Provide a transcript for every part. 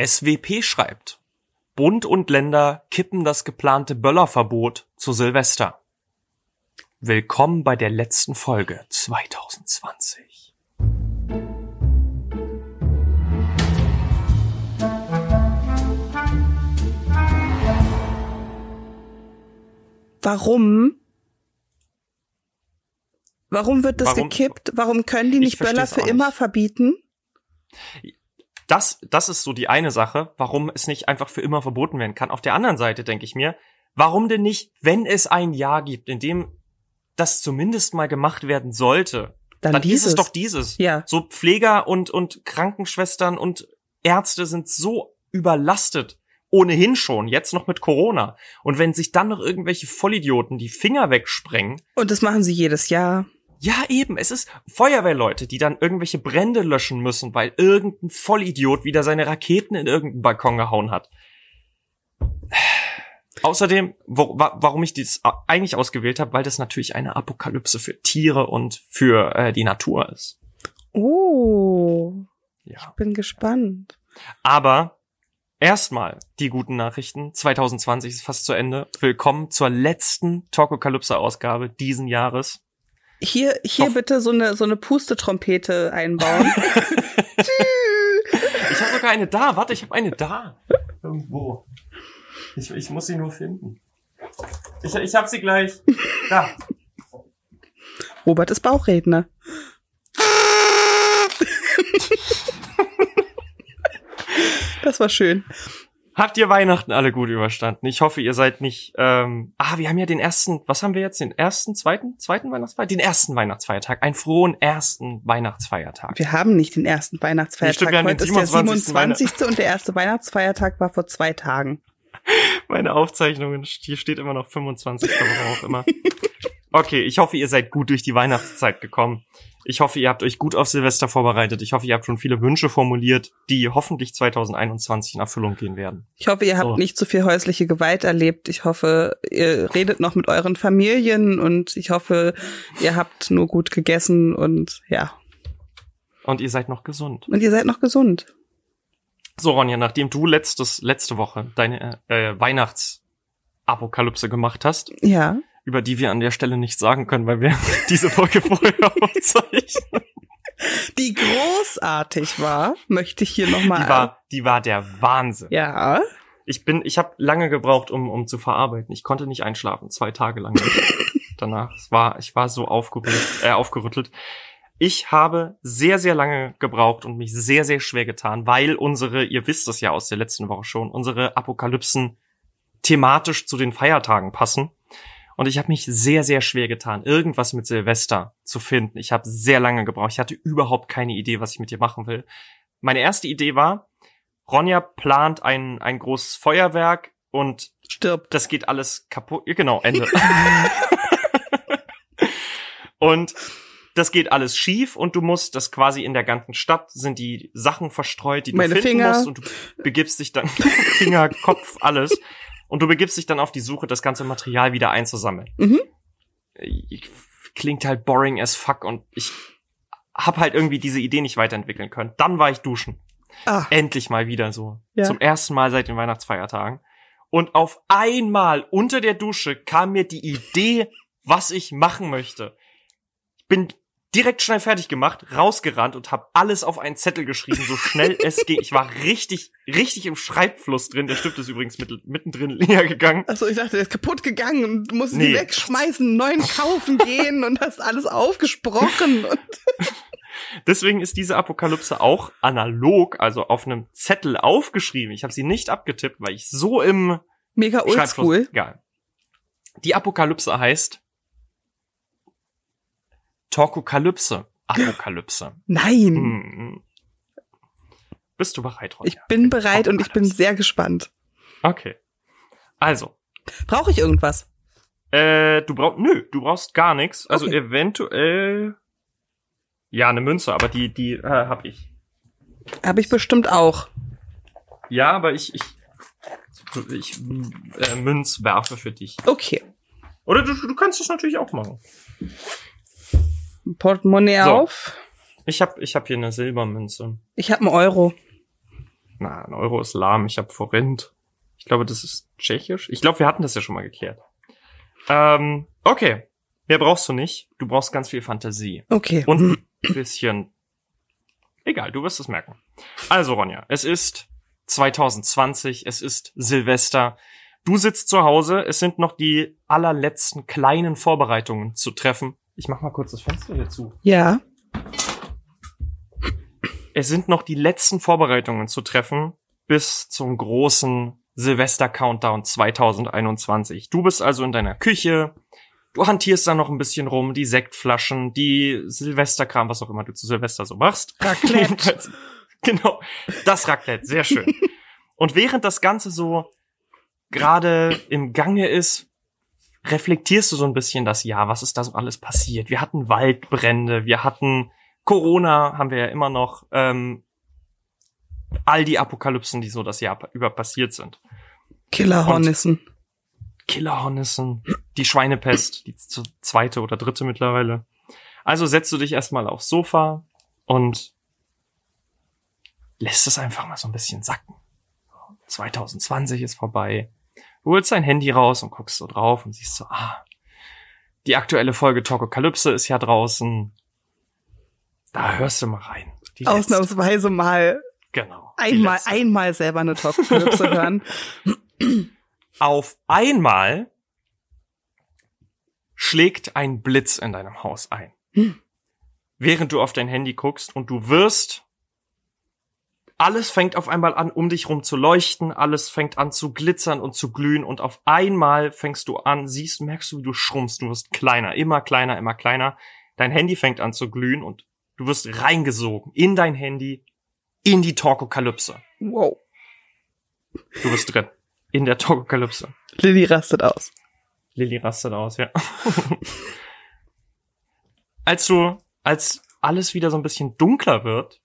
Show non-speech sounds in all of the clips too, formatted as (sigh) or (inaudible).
SWP schreibt. Bund und Länder kippen das geplante Böllerverbot zu Silvester. Willkommen bei der letzten Folge 2020. Warum? Warum wird das Warum- gekippt? Warum können die Ich nicht Böller für immer verbieten? Das, das ist so die eine Sache, warum es nicht einfach für immer verboten werden kann. Auf der anderen Seite denke ich mir, warum denn nicht, wenn es ein Jahr gibt, in dem das zumindest mal gemacht werden sollte, Dann, dann ist dieses. es doch dieses. Ja. So Pfleger und, und Krankenschwestern und Ärzte sind so überlastet. Ohnehin schon, jetzt noch mit Corona. Und wenn sich dann noch irgendwelche Vollidioten die Finger wegsprengen, Und das machen sie jedes Jahr. Ja, eben. Es ist Feuerwehrleute, die dann irgendwelche Brände löschen müssen, weil irgendein Vollidiot wieder seine Raketen in irgendeinen Balkon gehauen hat. Außerdem, wo, wa, warum ich dies eigentlich ausgewählt habe, weil das natürlich eine Apokalypse für Tiere und für äh, die Natur ist. Oh, Ja. bin gespannt. Aber erstmal die guten Nachrichten. 2020 ist fast zu Ende. Willkommen zur letzten Talkokalypse-Ausgabe diesen Jahres. Hier, hier Hoff- bitte so eine, so eine Pustetrompete einbauen. (laughs) Ich habe sogar eine da. Warte, ich habe eine da. Irgendwo. Ich, ich muss sie nur finden. Ich, ich habe sie gleich. Da. Robert ist Bauchredner. (laughs) das war schön. Habt ihr Weihnachten alle gut überstanden? Ich hoffe, ihr seid nicht. Ähm, ah, wir haben ja den ersten. Was haben wir jetzt? Den ersten, zweiten, zweiten Weihnachtsfeiertag? Den ersten Weihnachtsfeiertag. Einen frohen ersten Weihnachtsfeiertag. Wir haben nicht den ersten Weihnachtsfeiertag. stimmt, wir haben Heute den ist der 27. 27. und der erste Weihnachtsfeiertag war vor zwei Tagen. (laughs) Meine Aufzeichnungen, hier steht immer noch 25. warum auch immer. (laughs) Okay, ich hoffe, ihr seid gut durch die Weihnachtszeit gekommen. Ich hoffe, ihr habt euch gut auf Silvester vorbereitet. Ich hoffe, ihr habt schon viele Wünsche formuliert, die hoffentlich 2021 in Erfüllung gehen werden. Ich hoffe, ihr habt So. nicht zu viel häusliche Gewalt erlebt. Ich hoffe, ihr redet noch mit euren Familien und ich hoffe, ihr habt nur gut gegessen und ja. Und ihr seid noch gesund. Und ihr seid noch gesund. So, Ronja, nachdem du letztes, letzte Woche deine äh, Weihnachtsapokalypse gemacht hast, Ja. Über die wir an der Stelle nichts sagen können, weil wir (laughs) diese Folge vorher (laughs) aufzeichnen. Die großartig war, möchte ich hier nochmal. Die war, die war der Wahnsinn. ja. Ich bin, ich habe lange gebraucht, um, um zu verarbeiten. Ich konnte nicht einschlafen, zwei Tage lang. (laughs) Danach, es war, ich war so aufgerüttelt, äh, aufgerüttelt. Ich habe sehr, sehr lange gebraucht und mich sehr, sehr schwer getan, weil unsere, ihr wisst es ja aus der letzten Woche schon, unsere Apokalypsen thematisch zu den Feiertagen passen. Und ich habe mich sehr, sehr schwer getan, irgendwas mit Silvester zu finden. Ich habe sehr lange gebraucht. Ich hatte überhaupt keine Idee, was ich mit dir machen will. Meine erste Idee war, Ronja plant ein, ein großes Feuerwerk und Stirbt. das geht alles kaputt. Genau, Ende. (laughs) (laughs) und das geht alles schief und du musst das quasi in der ganzen Stadt sind die Sachen verstreut, die du Meine finden Finger. musst und du begibst dich dann (laughs) Finger, Kopf, alles und du begibst dich dann auf die Suche, das ganze Material wieder einzusammeln. Mhm. Klingt halt boring as fuck und ich hab halt irgendwie diese Idee nicht weiterentwickeln können. Dann war ich duschen Ah, endlich mal wieder so. Ja. Zum ersten Mal seit den Weihnachtsfeiertagen. Und auf einmal unter der Dusche kam mir die Idee, was ich machen möchte. Ich bin direkt schnell fertig gemacht, rausgerannt und habe alles auf einen Zettel geschrieben, so schnell (laughs) es ging. Ich war richtig, richtig im Schreibfluss drin. Der Stift ist übrigens mit, mittendrin (laughs) leer gegangen. also ich dachte, der ist kaputt gegangen und du musst Nee. die wegschmeißen, neuen kaufen (laughs) gehen und hast alles aufgesprochen. Und Deswegen ist diese Apokalypse auch analog, also auf einem Zettel aufgeschrieben. Ich habe sie nicht abgetippt, weil ich so im mega oldschool. Egal. Die Apokalypse heißt Torkokalypse. Apokalypse. Nein, Hm. Bist du bereit, Ronja? ich bin bereit und ich bin sehr gespannt. Okay. Also, Brauche ich irgendwas? äh, du brauchst, nö, du brauchst gar nichts. Also Okay. eventuell, ja, eine Münze, aber die, die äh, hab ich. Habe ich bestimmt auch. Ja, aber ich, ich, ich äh, Münz werfe für dich. Okay. Oder du, du kannst es natürlich auch machen. Portemonnaie So. auf. Ich hab, ich hab hier eine Silbermünze. Ich habe einen Euro. Na, ein Euro ist lahm. Ich habe Forint. Ich glaube, das ist tschechisch. Ich glaube, wir hatten das ja schon mal geklärt. Ähm, okay. Mehr brauchst du nicht. Du brauchst ganz viel Fantasie. Okay. Und (clears throat) ein bisschen. Egal, du wirst es merken. Also, Ronja, es ist 2020, es ist Silvester. Du sitzt zu Hause, es sind noch die allerletzten kleinen Vorbereitungen zu treffen. Ich mach mal kurz das Fenster hier zu. Ja. Es sind noch die letzten Vorbereitungen zu treffen bis zum großen Silvester-Countdown 2021. Du bist also in deiner Küche, du hantierst da noch ein bisschen rum, die Sektflaschen, die Silvesterkram, was auch immer du zu Silvester so machst. Raclette. (laughs) genau, das Raclette, sehr schön. (laughs) Und während das Ganze so gerade im Gange ist, reflektierst du so ein bisschen das Jahr, was ist da so alles passiert? Wir hatten Waldbrände, wir hatten Corona, haben wir ja immer noch, ähm, all die Apokalypsen, die so das Jahr über passiert sind. Killerhornissen. Killerhornissen, die Schweinepest, die zweite oder dritte mittlerweile. Also setzt du dich erstmal aufs Sofa und lässt es einfach mal so ein bisschen sacken. 2020 ist vorbei. Du holst dein Handy raus und guckst so drauf und siehst so, ah, die aktuelle Folge Tokokalypse ist ja draußen. Da hörst du mal rein. Die Ausnahmsweise mal. Genau. Einmal, einmal selber eine Tokokalypse (laughs) hören. Auf einmal schlägt ein Blitz in deinem Haus ein. Hm. Während du auf dein Handy guckst und du wirst alles fängt auf einmal an, um dich rum zu leuchten, alles fängt an zu glitzern und zu glühen und auf einmal fängst du an, siehst, merkst du, wie du schrumpfst, du wirst kleiner, immer kleiner, immer kleiner. Dein Handy fängt an zu glühen und du wirst reingesogen in dein Handy, in die Torkokalypse. Wow. Du bist drin. In der Torkokalypse. Lilly rastet aus. Lilly rastet aus, ja. (laughs) als du, als alles wieder so ein bisschen dunkler wird,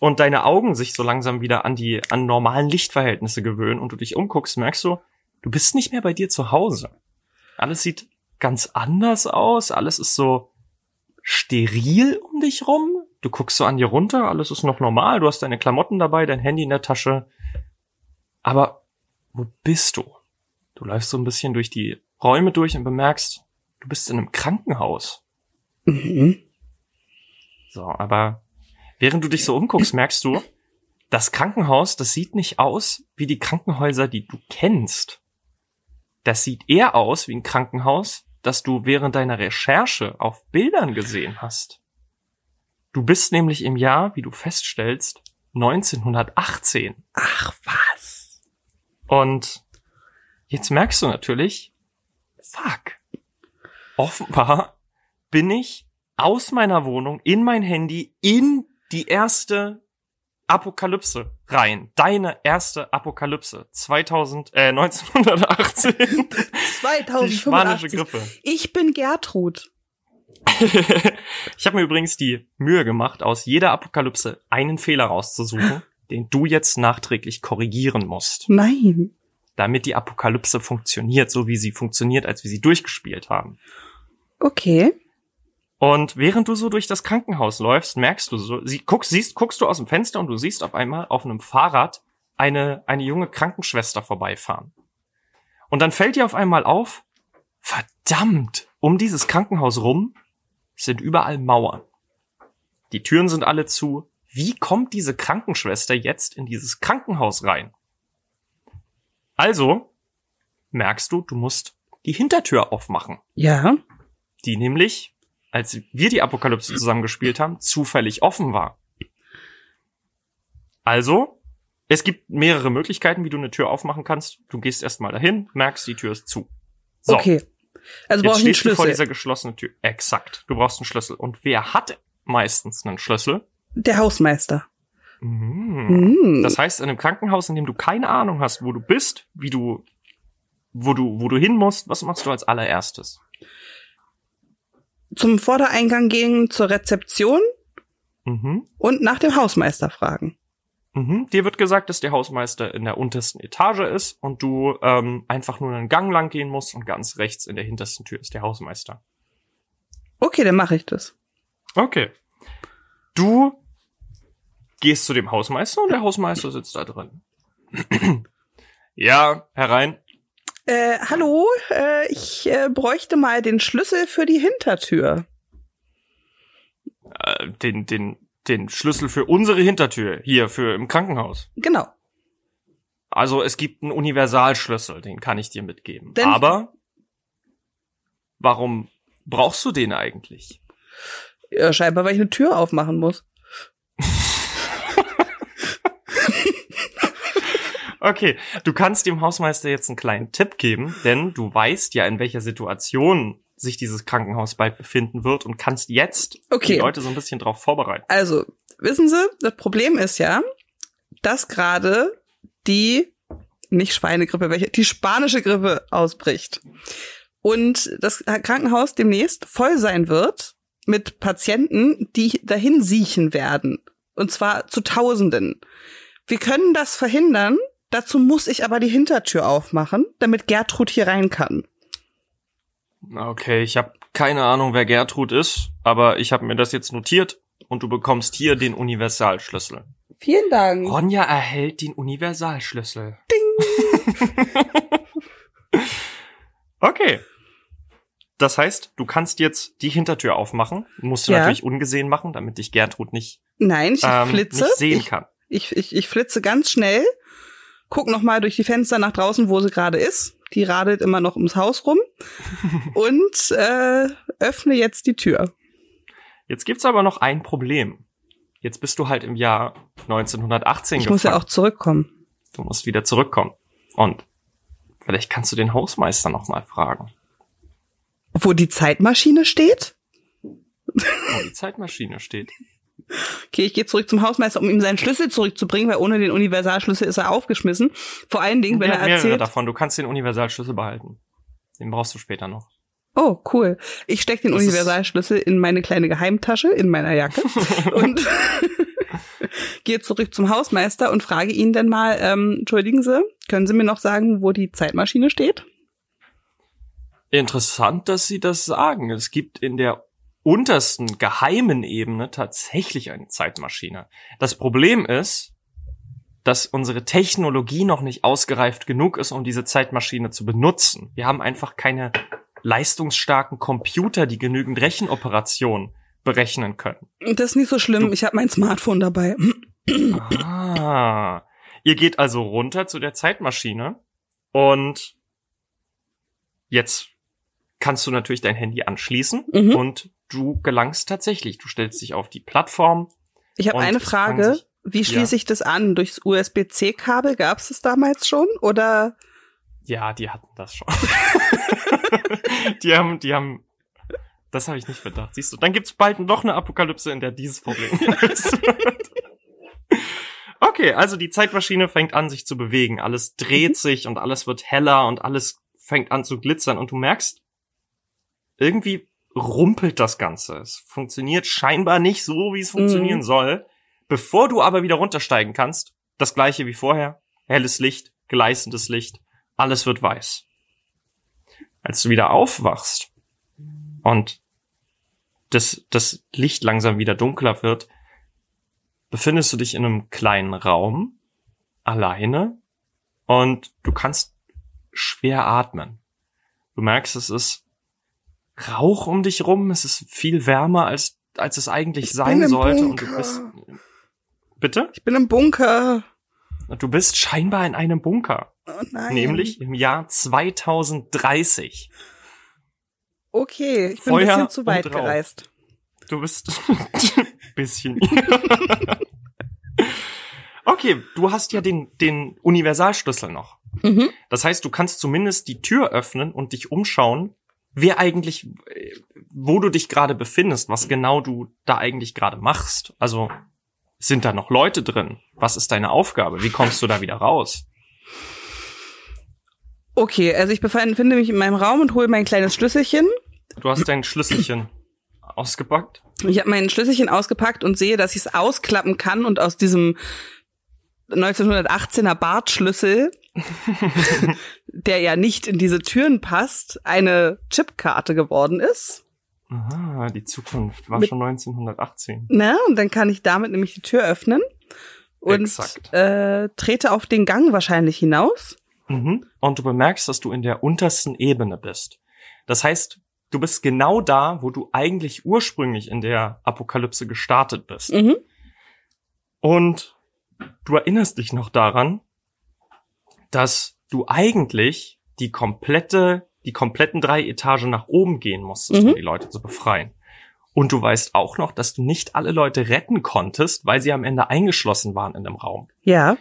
und deine Augen sich so langsam wieder an die an normalen Lichtverhältnisse gewöhnen und du dich umguckst, merkst du, du bist nicht mehr bei dir zu Hause. Alles sieht ganz anders aus, alles ist so steril um dich rum. Du guckst so an dir runter, alles ist noch normal, du hast deine Klamotten dabei, dein Handy in der Tasche. Aber wo bist du? Du läufst so ein bisschen durch die Räume durch und bemerkst, du bist in einem Krankenhaus. Mhm. So, aber Während du dich so umguckst, merkst du, das Krankenhaus, das sieht nicht aus wie die Krankenhäuser, die du kennst. Das sieht eher aus wie ein Krankenhaus, das du während deiner Recherche auf Bildern gesehen hast. Du bist nämlich im Jahr, wie du feststellst, 1918. Ach was. Und jetzt merkst du natürlich, fuck. Offenbar bin ich aus meiner Wohnung in mein Handy in die erste Apokalypse rein. Deine erste Apokalypse. 2000, äh, 1918. 2085. Die spanische Grippe. Ich bin Gertrud. ich habe mir übrigens die Mühe gemacht, aus jeder Apokalypse einen Fehler rauszusuchen, den du jetzt nachträglich korrigieren musst. Nein. Damit die Apokalypse funktioniert, so wie sie funktioniert, als wir sie durchgespielt haben. Okay. Und während du so durch das Krankenhaus läufst, merkst du so, sie, guckst, siehst, guckst du aus dem Fenster und du siehst auf einmal auf einem Fahrrad eine, eine junge Krankenschwester vorbeifahren. Und dann fällt dir auf einmal auf, verdammt, um dieses Krankenhaus rum sind überall Mauern. Die Türen sind alle zu. Wie kommt diese Krankenschwester jetzt in dieses Krankenhaus rein? Also merkst du, du musst die Hintertür aufmachen. Ja. Die nämlich als wir die Apokalypse zusammen gespielt haben, zufällig offen war. Also, es gibt mehrere Möglichkeiten, wie du eine Tür aufmachen kannst. Du gehst erstmal dahin, merkst, die Tür ist zu. So. Okay. Also brauchst du einen stehst du vor Schlüssel. dieser geschlossenen Tür. Exakt. Du brauchst einen Schlüssel. Und wer hat meistens einen Schlüssel? Der Hausmeister. Mhm. Mm. Das heißt, in einem Krankenhaus, in dem du keine Ahnung hast, wo du bist, wie du, wo du, wo du hin musst, was machst du als allererstes? Zum Vordereingang gehen zur Rezeption Mhm. und nach dem Hausmeister fragen. Mhm. Dir wird gesagt, dass der Hausmeister in der untersten Etage ist und du ähm, einfach nur einen Gang lang gehen musst und ganz rechts in der hintersten Tür ist der Hausmeister. Okay, dann mache ich das. Okay. Du gehst zu dem Hausmeister und der Hausmeister sitzt da drin. (clears throat) ja, herein. Äh, hallo, äh, ich äh, bräuchte mal den Schlüssel für die Hintertür. Äh, den, den, den Schlüssel für unsere Hintertür hier für im Krankenhaus. Genau. Also es gibt einen Universalschlüssel, den kann ich dir mitgeben. Denn- Aber warum brauchst du den eigentlich? Ja, scheinbar, weil ich eine Tür aufmachen muss. (laughs) Okay, du kannst dem Hausmeister jetzt einen kleinen Tipp geben, denn du weißt ja, in welcher Situation sich dieses Krankenhaus bald befinden wird und kannst jetzt Okay. die Leute so ein bisschen drauf vorbereiten. Also, wissen Sie, das Problem ist ja, dass gerade die, nicht Schweinegrippe, welche, die spanische Grippe ausbricht. Und das Krankenhaus demnächst voll sein wird mit Patienten, die dahin siechen werden. Und zwar zu Tausenden. Wir können das verhindern. Dazu muss ich aber die Hintertür aufmachen, damit Gertrud hier rein kann. Okay, ich habe keine Ahnung, wer Gertrud ist, aber ich habe mir das jetzt notiert und du bekommst hier den Universalschlüssel. Vielen Dank. Ronja erhält den Universalschlüssel. (laughs) okay. Das heißt, du kannst jetzt die Hintertür aufmachen. Musst du Ja. natürlich ungesehen machen, damit dich Gertrud nicht, Nein, ich ähm, flitze. nicht sehen ich, kann. Ich, ich, ich flitze ganz schnell, guck noch mal durch die Fenster nach draußen, wo sie gerade ist. Die radelt immer noch ums Haus rum (laughs) und äh, öffne jetzt die Tür. Jetzt gibt's aber noch ein Problem. Jetzt bist du halt im Jahr 1918 Ich muss ja gefangen. auch zurückkommen. Du musst wieder zurückkommen. Und vielleicht kannst du den Hausmeister noch mal fragen, Wo die Zeitmaschine steht? wo die Zeitmaschine steht. Okay, ich gehe zurück zum Hausmeister, um ihm seinen Schlüssel zurückzubringen, weil ohne den Universalschlüssel ist er aufgeschmissen. Vor allen Dingen, wenn Ja, er mehrere erzählt. davon. Du kannst den Universalschlüssel behalten. Den brauchst du später noch. Oh, cool. Ich stecke den Das Universalschlüssel in meine kleine Geheimtasche in meiner Jacke (laughs) und (laughs) gehe zurück zum Hausmeister und frage ihn dann mal, ähm, entschuldigen Sie, können Sie mir noch sagen, wo die Zeitmaschine steht? Interessant, dass Sie das sagen. Es gibt in der untersten geheimen Ebene tatsächlich eine Zeitmaschine. Das Problem ist, dass unsere Technologie noch nicht ausgereift genug ist, um diese Zeitmaschine zu benutzen. Wir haben einfach keine leistungsstarken Computer, die genügend Rechenoperationen berechnen können. Das ist nicht so schlimm, ich habe mein Smartphone dabei. Ah. Ihr geht also runter zu der Zeitmaschine und jetzt kannst du natürlich dein Handy anschließen Mhm. und du gelangst tatsächlich. Du stellst dich auf die Plattform. Ich habe eine es Frage. sich- Wie schließe ich das an? Durchs USB-C-Kabel? Gab es das damals schon? Oder? Ja, die hatten das schon. (laughs) die haben, die haben, das habe ich nicht bedacht. Siehst du, dann gibt's bald noch eine Apokalypse, in der dieses Problem (laughs) wird. Okay, also die Zeitmaschine fängt an, sich zu bewegen. Alles dreht sich und alles wird heller und alles fängt an zu glitzern und du merkst, irgendwie rumpelt das Ganze. Es funktioniert scheinbar nicht so, wie es funktionieren Mhm. soll. Bevor du aber wieder runtersteigen kannst, das gleiche wie vorher. Helles Licht, gleißendes Licht, alles wird weiß. Als du wieder aufwachst und das, das Licht langsam wieder dunkler wird, befindest du dich in einem kleinen Raum, alleine, und du kannst schwer atmen. Du merkst, es ist Rauch um dich rum, es ist viel wärmer, als, als es eigentlich Ich sein sollte, und du bist, bitte? Ich bin im Bunker. Du bist scheinbar in einem Bunker, Oh nein. nämlich im Jahr 2030. Okay, ich bin Feuer ein bisschen zu weit gereist. Du bist (laughs) bisschen. okay, du hast ja den, den Universalschlüssel noch. Mhm. Das heißt, du kannst zumindest die Tür öffnen und dich umschauen, wer eigentlich, wo du dich gerade befindest, was genau du da eigentlich gerade machst. Also, sind da noch Leute drin? Was ist deine Aufgabe? Wie kommst du da wieder raus? Okay, also ich befinde mich in meinem Raum und hole mein kleines Schlüsselchen. Du hast dein Schlüsselchen ausgepackt. Ich habe mein Schlüsselchen ausgepackt und sehe, dass ich es ausklappen kann und aus diesem 1918er Bartschlüssel, (laughs) der ja nicht in diese Türen passt, eine Chipkarte geworden ist. Aha, die Zukunft war Mit- schon 1918. Ne? Und dann kann ich damit nämlich die Tür öffnen. und Exakt. äh, trete auf den Gang wahrscheinlich hinaus. Mhm. Und du bemerkst, dass du in der untersten Ebene bist. Das heißt, du bist genau da, wo du eigentlich ursprünglich in der Apokalypse gestartet bist. Mhm. Und du erinnerst dich noch daran, dass du eigentlich die komplette, die kompletten drei Etagen nach oben gehen musstest, Mhm. um die Leute zu befreien. Und du weißt auch noch, dass du nicht alle Leute retten konntest, weil sie am Ende eingeschlossen waren in dem Raum. Ja.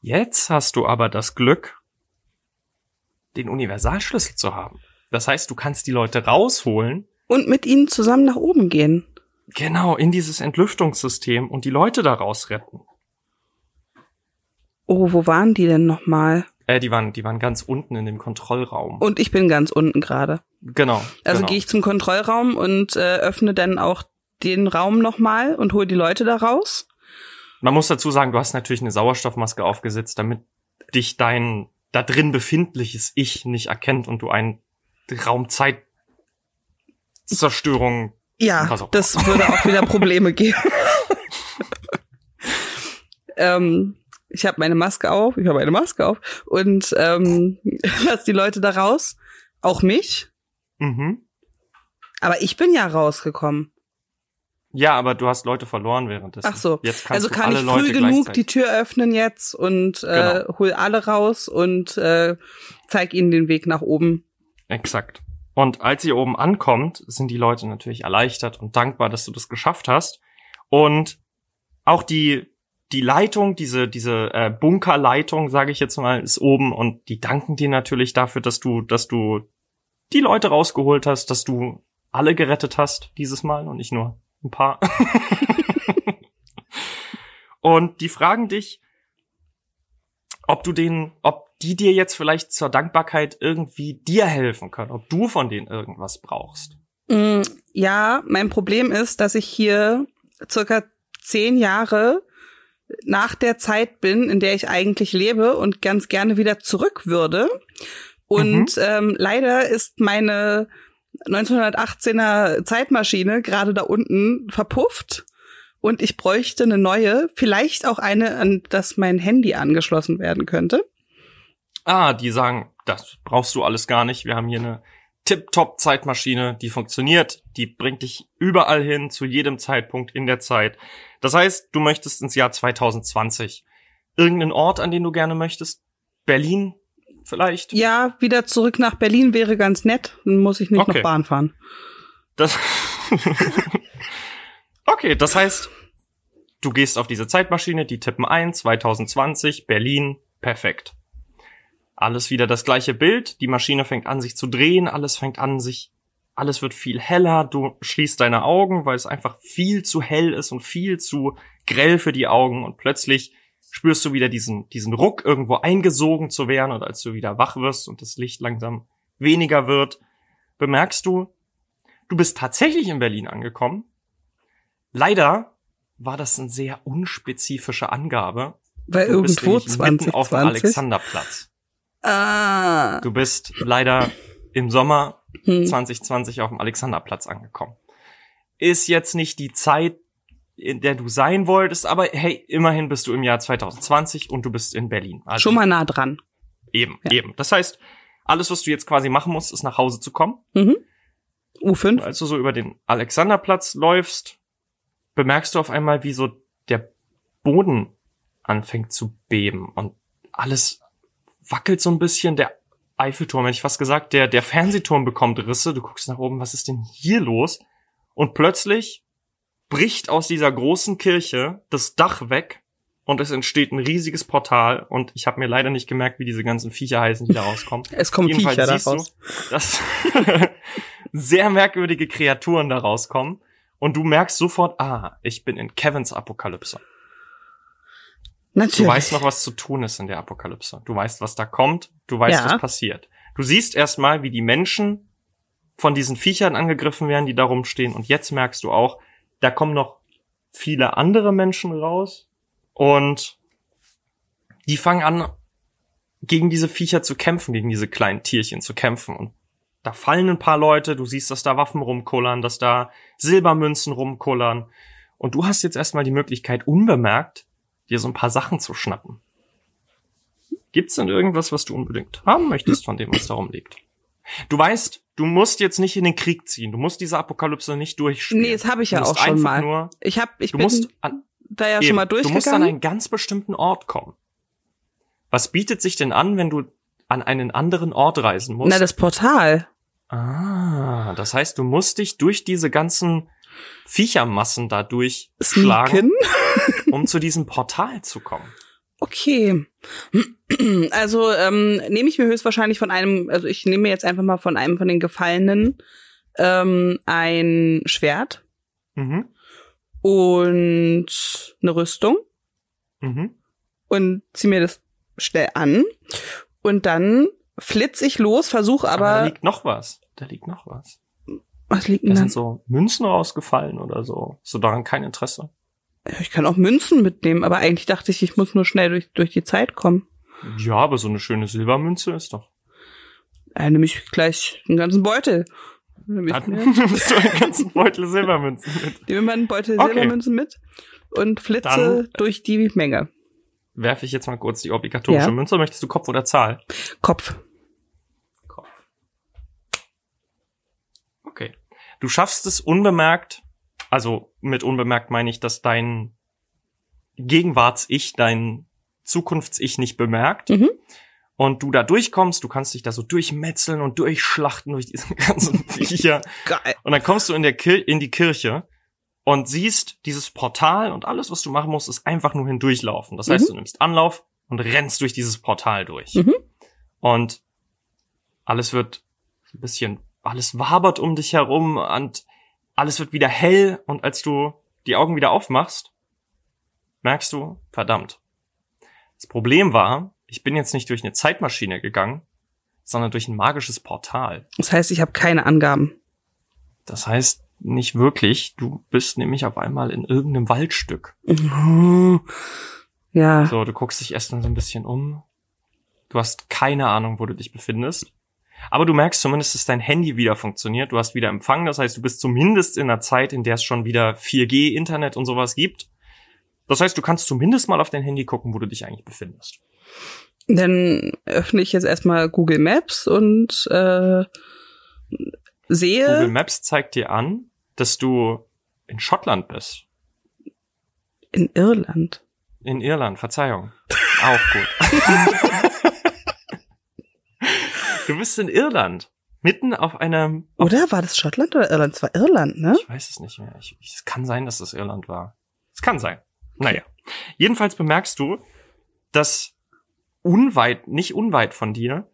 Jetzt hast du aber das Glück, den Universalschlüssel zu haben. Das heißt, du kannst die Leute rausholen, Und mit ihnen zusammen nach oben gehen. genau in dieses Entlüftungssystem und die Leute daraus retten. Oh, wo waren die denn nochmal? Äh, die waren, die waren ganz unten in dem Kontrollraum. Und ich bin ganz unten gerade. genau. Also genau. gehe ich zum Kontrollraum und äh, öffne dann auch den Raum nochmal und hole die Leute da raus. Man muss dazu sagen, du hast natürlich eine Sauerstoffmaske aufgesetzt, damit dich dein da drin befindliches Ich nicht erkennt und du einen Raumzeitzerstörung Ja, das würde auch wieder (laughs) Probleme geben. (laughs) ähm, ich habe meine Maske auf, ich habe eine Maske auf und ähm, (laughs) lass die Leute da raus, auch mich. Mhm. Aber ich bin ja rausgekommen. Ja, aber du hast Leute verloren währenddessen. Ach so. Jetzt kannst Also kann ich Leute früh genug gleichzeitig- die Tür öffnen jetzt und äh, Genau. hol alle raus und äh, zeig ihnen den Weg nach oben. Exakt. Und als ihr oben ankommt, sind die Leute natürlich erleichtert und dankbar, dass du das geschafft hast. Und auch die die Leitung, diese diese äh, Bunkerleitung, sage ich jetzt mal, ist oben und die danken dir natürlich dafür, dass du dass du die Leute rausgeholt hast, dass du alle gerettet hast dieses Mal und nicht nur ein paar. (laughs) und die fragen dich, ob du denen, ob die dir jetzt vielleicht zur Dankbarkeit irgendwie dir helfen können, ob du von denen irgendwas brauchst. Mm, ja, mein Problem ist, dass ich hier circa zehn Jahre nach der Zeit bin, in der ich eigentlich lebe und ganz gerne wieder zurück würde. Und ähm, leider ist meine 1918er Zeitmaschine gerade da unten verpufft und ich bräuchte eine neue, vielleicht auch eine, an das mein Handy angeschlossen werden könnte. Ah, die sagen, das brauchst du alles gar nicht. Wir haben hier eine tip-top Zeitmaschine, die funktioniert, die bringt dich überall hin, zu jedem Zeitpunkt in der Zeit. Das heißt, du möchtest ins Jahr 2020. Irgendeinen Ort, an den du gerne möchtest? Berlin vielleicht? Ja, wieder zurück nach Berlin wäre ganz nett. Dann muss ich nicht Okay. noch Bahn fahren. Das (laughs) okay, das heißt, du gehst auf diese Zeitmaschine, die tippen ein, 2020, Berlin, perfekt. Alles wieder das gleiche Bild, die Maschine fängt an, sich zu drehen, alles fängt an, sich, alles wird viel heller, du schließt deine Augen, weil es einfach viel zu hell ist und viel zu grell für die Augen und plötzlich spürst du wieder diesen, diesen Ruck, irgendwo eingesogen zu werden und als du wieder wach wirst und das Licht langsam weniger wird, bemerkst du, du bist tatsächlich in Berlin angekommen. Leider war das eine sehr unspezifische Angabe. Weil Du bist irgendwo nämlich mitten auf dem 2020. Alexanderplatz. Ah. Du bist leider im Sommer Hm. 2020 auf dem Alexanderplatz angekommen. Ist jetzt nicht die Zeit, in der du sein wolltest, aber hey, immerhin bist du im Jahr 2020 und du bist in Berlin. Also Schon mal nah dran. Eben, Ja. eben. Das heißt, alles, was du jetzt quasi machen musst, ist nach Hause zu kommen. Mhm. U5. Als du so über den Alexanderplatz läufst, bemerkst du auf einmal, wie so der Boden anfängt zu beben und alles wackelt so ein bisschen. Der Eiffelturm, hätte ich fast gesagt, der, der Fernsehturm bekommt Risse. Du guckst nach oben, was ist denn hier los? Und plötzlich bricht aus dieser großen Kirche das Dach weg und es entsteht ein riesiges Portal und ich habe mir leider nicht gemerkt, wie diese ganzen Viecher heißen, die da rauskommen. (laughs) Es kommen Jedenfalls Viecher siehst du, daraus. dass (laughs) sehr merkwürdige Kreaturen da rauskommen. Und du merkst sofort, ah, ich bin in Kevins Apokalypse. Du Natürlich. weißt noch, was zu tun ist in der Apokalypse. Du weißt, was da kommt. Du weißt, Ja. was passiert. Du siehst erstmal, wie die Menschen von diesen Viechern angegriffen werden, die da rumstehen. Und jetzt merkst du auch, da kommen noch viele andere Menschen raus. Und die fangen an, gegen diese Viecher zu kämpfen, gegen diese kleinen Tierchen zu kämpfen. Und da fallen ein paar Leute, du siehst, dass da Waffen rumkullern, dass da Silbermünzen rumkullern. Und du hast jetzt erstmal die Möglichkeit, unbemerkt dir so ein paar Sachen zu schnappen. Gibt's denn irgendwas, was du unbedingt haben möchtest von dem, was darum liegt? Du weißt, du musst jetzt nicht in den Krieg ziehen. Du musst diese Apokalypse nicht durchspielen. Nee, das habe ich ja auch schon einfach mal. Nur, Ich hab, ich du bin musst an, da ja eben, schon mal du musst an durchgegangen. einen ganz bestimmten Ort kommen. Was bietet sich denn an, wenn du an einen anderen Ort reisen musst? Na, das Portal. ah, das heißt, du musst dich durch diese ganzen Viechermassen da durchschlagen, Sneaken. um zu diesem Portal zu kommen. Okay. Also ähm, nehme ich mir höchstwahrscheinlich von einem, also ich nehme mir jetzt einfach mal von einem von den Gefallenen ähm, ein Schwert Mhm. und eine Rüstung Mhm. und zieh mir das schnell an und dann flitz ich los, versuche Aber, da aber, liegt noch was. Da liegt noch was. Was liegt denn da? sind so Münzen rausgefallen oder so. So daran kein Interesse. Ich kann auch Münzen mitnehmen, aber eigentlich dachte ich, ich muss nur schnell durch, durch die Zeit kommen. Ja, aber so eine schöne Silbermünze ist doch. Äh, nehme ich gleich einen ganzen Beutel. Dann (laughs) nimmst du einen ganzen Beutel Silbermünzen mit. nehme mir einen Beutel Okay. Silbermünzen mit und flitze Dann- durch die Menge. Werfe ich jetzt mal kurz die obligatorische Ja. Münze. Möchtest du Kopf oder Zahl? Kopf. Okay. Du schaffst es unbemerkt, also mit unbemerkt meine ich, dass dein Gegenwarts-Ich, dein Zukunfts-Ich nicht bemerkt. Mhm. Und du da durchkommst, du kannst dich da so durchmetzeln und durchschlachten durch diese (laughs) ganzen Viecher. Geil. Und dann kommst du in, der Kir in die Kirche und siehst dieses Portal und alles, was du machen musst, ist einfach nur hindurchlaufen. Das heißt, Mhm. du nimmst Anlauf und rennst durch dieses Portal durch. Mhm. Und alles wird ein bisschen, alles wabert um dich herum und alles wird wieder hell und als du die Augen wieder aufmachst, merkst du, verdammt. Das Problem war, ich bin jetzt nicht durch eine Zeitmaschine gegangen, sondern durch ein magisches Portal. Das heißt, ich habe keine Angaben. Das heißt nicht wirklich, du bist nämlich auf einmal in irgendeinem Waldstück. Ja. So, du guckst dich erst mal so ein bisschen um. Du hast keine Ahnung, wo du dich befindest. Aber du merkst zumindest, dass dein Handy wieder funktioniert. Du hast wieder Empfang. Das heißt, du bist zumindest in einer Zeit, in der es schon wieder 4G, Internet und sowas gibt. Das heißt, du kannst zumindest mal auf dein Handy gucken, wo du dich eigentlich befindest. Dann öffne ich jetzt erstmal Google Maps und äh, sehe. Google Maps zeigt dir an, dass du in Schottland bist. In Irland. In Irland, Verzeihung. Auch gut. (laughs) du bist in Irland. Mitten auf einem. Oder war das Schottland oder Irland? Es war Irland, ne? Ich weiß es nicht mehr. Ich, ich, es kann sein, dass es Irland war. Es kann sein. Naja. Jedenfalls bemerkst du, dass unweit, nicht unweit von dir,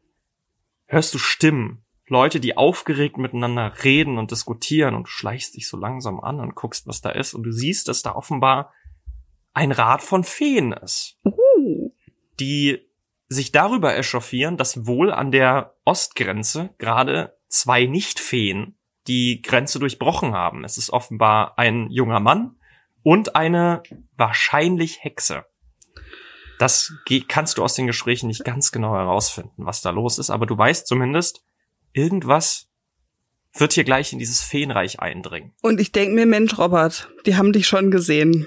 hörst du Stimmen. Leute, die aufgeregt miteinander reden und diskutieren und du schleichst dich so langsam an und guckst, was da ist und du siehst, dass da offenbar ein Rat von Feen ist, Uh. die sich darüber echauffieren, dass wohl an der Ostgrenze gerade zwei Nicht-Feen die Grenze durchbrochen haben. Es ist offenbar ein junger Mann und eine wahrscheinlich Hexe. Das kannst du aus den Gesprächen nicht ganz genau herausfinden, was da los ist, aber du weißt zumindest, irgendwas wird hier gleich in dieses Feenreich eindringen. Und ich denk mir, Mensch, Robert, die haben dich schon gesehen.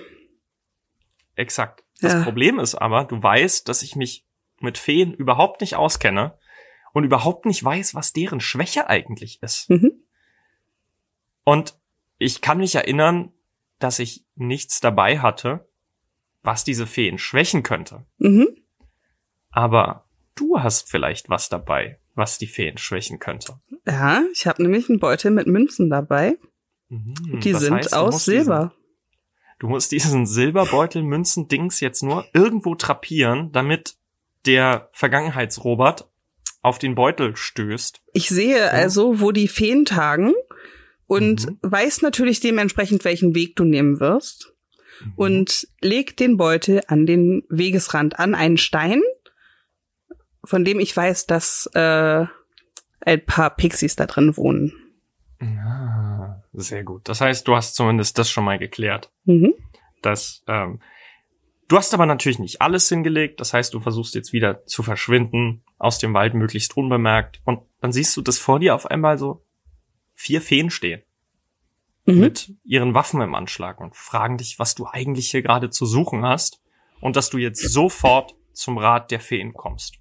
Exakt. Das Ja. Problem ist aber, du weißt, dass ich mich mit Feen überhaupt nicht auskenne und überhaupt nicht weiß, was deren Schwäche eigentlich ist. Mhm. Und ich kann mich erinnern, dass ich nichts dabei hatte, was diese Feen schwächen könnte. Mhm. Aber du hast vielleicht was dabei, was die Feen schwächen könnte. Ja, ich habe nämlich einen Beutel mit Münzen dabei. Mhm, Die sind heißt, aus musst diesen- Silber. Du musst diesen Silberbeutel-Münzen-Dings jetzt nur irgendwo trapieren, damit der Vergangenheitsrobert auf den Beutel stößt. Ich sehe also, wo die Feen tagen und Mhm. weiß natürlich dementsprechend, welchen Weg du nehmen wirst. Und leg den Beutel an den Wegesrand an, einen Stein, von dem ich weiß, dass äh, ein paar Pixies da drin wohnen. Ah, sehr gut. Das heißt, du hast zumindest das schon mal geklärt. Mhm. dass ähm, du hast aber natürlich nicht alles hingelegt. Das heißt, du versuchst jetzt wieder zu verschwinden aus dem Wald möglichst unbemerkt und dann siehst du, dass vor dir auf einmal so vier Feen stehen Mhm. mit ihren Waffen im Anschlag und fragen dich, was du eigentlich hier gerade zu suchen hast und dass du jetzt sofort zum Rat der Feen kommst.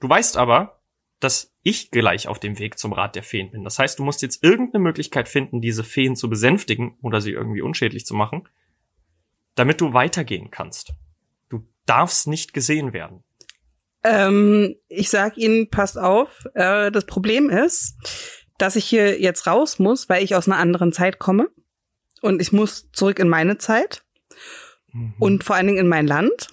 Du weißt aber, dass ich gleich auf dem Weg zum Rat der Feen bin. Das heißt, du musst jetzt irgendeine Möglichkeit finden, diese Feen zu besänftigen oder sie irgendwie unschädlich zu machen, damit du weitergehen kannst. Du darfst nicht gesehen werden. Ähm, ich sag Ihnen, passt auf, äh, das Problem ist, dass ich hier jetzt raus muss, weil ich aus einer anderen Zeit komme. Und ich muss zurück in meine Zeit. Mhm. Und vor allen Dingen in mein Land.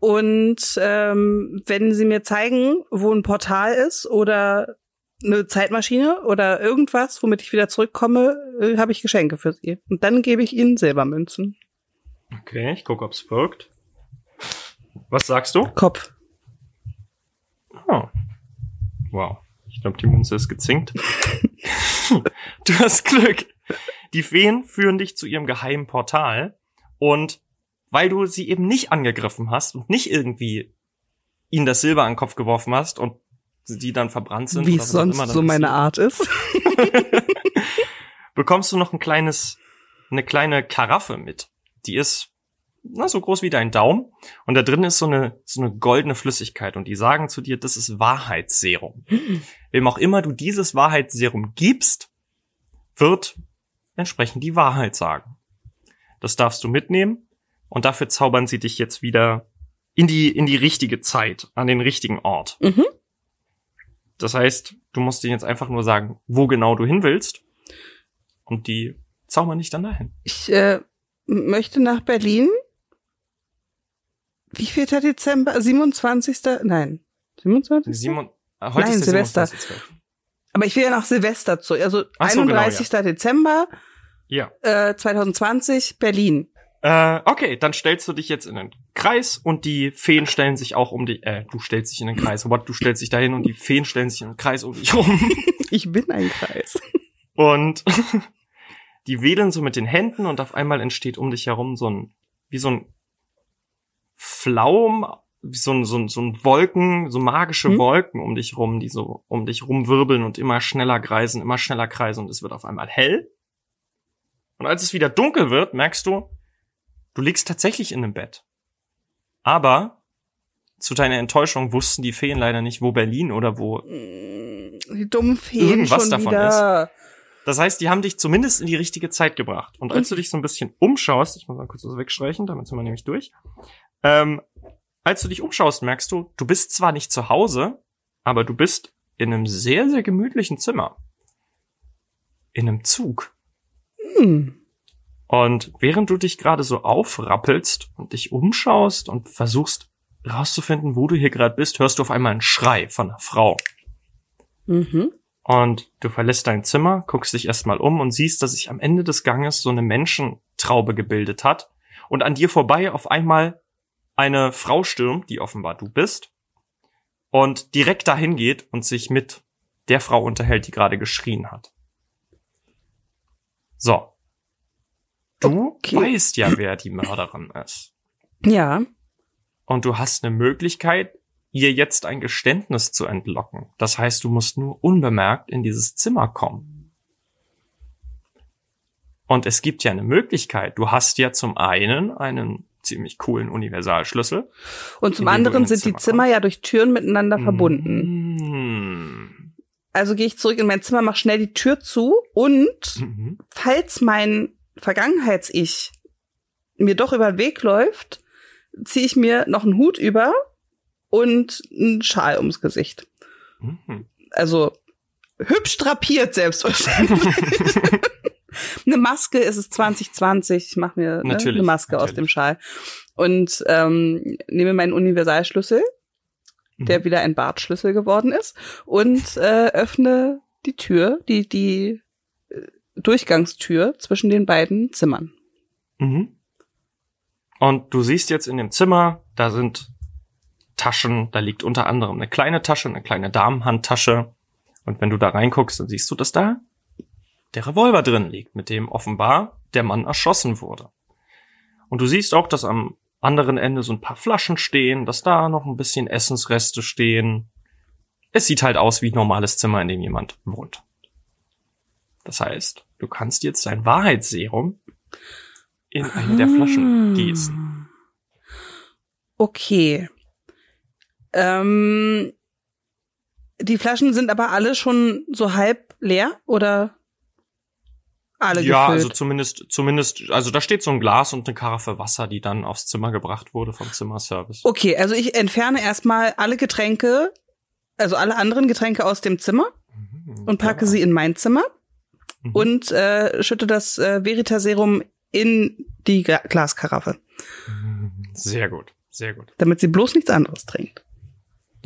Und ähm, wenn Sie mir zeigen, wo ein Portal ist oder eine Zeitmaschine oder irgendwas, womit ich wieder zurückkomme, äh, habe ich Geschenke für Sie. Und dann gebe ich Ihnen Silbermünzen. Okay, ich gucke, ob's wirkt. Was sagst du? Kopf. Oh. Wow. Ich glaube, die Münze ist gezinkt. (laughs) du hast Glück. Die Feen führen dich zu ihrem geheimen Portal und weil du sie eben nicht angegriffen hast und nicht irgendwie ihnen das Silber an den Kopf geworfen hast und die dann verbrannt sind. Wie es sonst so meine Art ist. (laughs) bekommst du noch ein kleines, eine kleine Karaffe mit. Die ist na, so groß wie dein Daumen. Und da drin ist so eine, so eine goldene Flüssigkeit. Und die sagen zu dir, das ist Wahrheitsserum. (laughs) Wem auch immer du dieses Wahrheitsserum gibst, wird entsprechend die Wahrheit sagen. Das darfst du mitnehmen und dafür zaubern sie dich jetzt wieder in die, in die richtige Zeit, an den richtigen Ort. Mhm. Das heißt, du musst ihnen jetzt einfach nur sagen, wo genau du hin willst und die zaubern dich dann dahin. Ich äh, möchte nach Berlin. Wie viel Dezember? 27. Nein. 27. Simon, äh, heute Nein, Silvester. Aber ich will ja nach Silvester zu. Also so, 31. Genau, ja. Dezember ja. Äh, 2020, Berlin. Äh, okay, dann stellst du dich jetzt in den Kreis und die Feen stellen sich auch um dich, äh, du stellst dich in den Kreis, what, du stellst dich dahin und die Feen stellen sich in den Kreis um dich rum. (laughs) Ich bin ein Kreis. Und (laughs) die wedeln so mit den Händen und auf einmal entsteht um dich herum so ein, wie so ein Flaum, wie so ein, so ein, so ein Wolken, so magische hm? Wolken um dich rum, die so um dich rumwirbeln und immer schneller kreisen, immer schneller kreisen und es wird auf einmal hell. Und als es wieder dunkel wird, merkst du, du liegst tatsächlich in einem Bett. Aber zu deiner Enttäuschung wussten die Feen leider nicht, wo Berlin oder wo die dummen Feen irgendwas davon wieder. ist. Das heißt, die haben dich zumindest in die richtige Zeit gebracht. Und als du dich so ein bisschen umschaust, ich muss mal kurz was wegstreichen, damit sind wir nämlich durch. Ähm, als du dich umschaust, merkst du, du bist zwar nicht zu Hause, aber du bist in einem sehr, sehr gemütlichen Zimmer. In einem Zug. Hm. Und während du dich gerade so aufrappelst und dich umschaust und versuchst rauszufinden, wo du hier gerade bist, hörst du auf einmal einen Schrei von einer Frau. Mhm. Und du verlässt dein Zimmer, guckst dich erstmal um und siehst, dass sich am Ende des Ganges so eine Menschentraube gebildet hat und an dir vorbei auf einmal eine Frau stürmt, die offenbar du bist, und direkt dahin geht und sich mit der Frau unterhält, die gerade geschrien hat. So. Du okay. weißt ja, wer die Mörderin ist. Ja. Und du hast eine Möglichkeit, ihr jetzt ein Geständnis zu entlocken. Das heißt, du musst nur unbemerkt in dieses Zimmer kommen. Und es gibt ja eine Möglichkeit. Du hast ja zum einen einen ziemlich coolen Universalschlüssel. Und zum anderen sind die Zimmer kommst. ja durch Türen miteinander verbunden. Mm. Also gehe ich zurück in mein Zimmer, mach schnell die Tür zu und mhm. falls mein Vergangenheits-Ich mir doch über den Weg läuft, ziehe ich mir noch einen Hut über und einen Schal ums Gesicht. Mhm. Also hübsch drapiert selbstverständlich. (laughs) eine Maske ist es 2020. Ich mache mir ne, eine Maske natürlich. aus dem Schal und ähm, nehme meinen Universalschlüssel der mhm. wieder ein Bartschlüssel geworden ist, und äh, öffne die Tür, die, die äh, Durchgangstür zwischen den beiden Zimmern. Mhm. Und du siehst jetzt in dem Zimmer, da sind Taschen, da liegt unter anderem eine kleine Tasche, eine kleine Damenhandtasche. Und wenn du da reinguckst, dann siehst du, dass da der Revolver drin liegt, mit dem offenbar der Mann erschossen wurde. Und du siehst auch, dass am anderen Ende so ein paar Flaschen stehen, dass da noch ein bisschen Essensreste stehen. Es sieht halt aus wie ein normales Zimmer, in dem jemand wohnt. Das heißt, du kannst jetzt dein Wahrheitsserum in eine der Flaschen ah. gießen. Okay. Ähm, die Flaschen sind aber alle schon so halb leer oder alle ja, gefüllt? also zumindest, zumindest, also da steht so ein Glas und eine Karaffe Wasser, die dann aufs Zimmer gebracht wurde vom Zimmerservice. Okay, also ich entferne erstmal alle Getränke, also alle anderen Getränke aus dem Zimmer Mhm, und packe ja. sie in mein Zimmer Mhm. und äh, schütte das äh, Veritaserum in die Glaskaraffe, Sehr gut, sehr gut. damit sie bloß nichts anderes trinkt.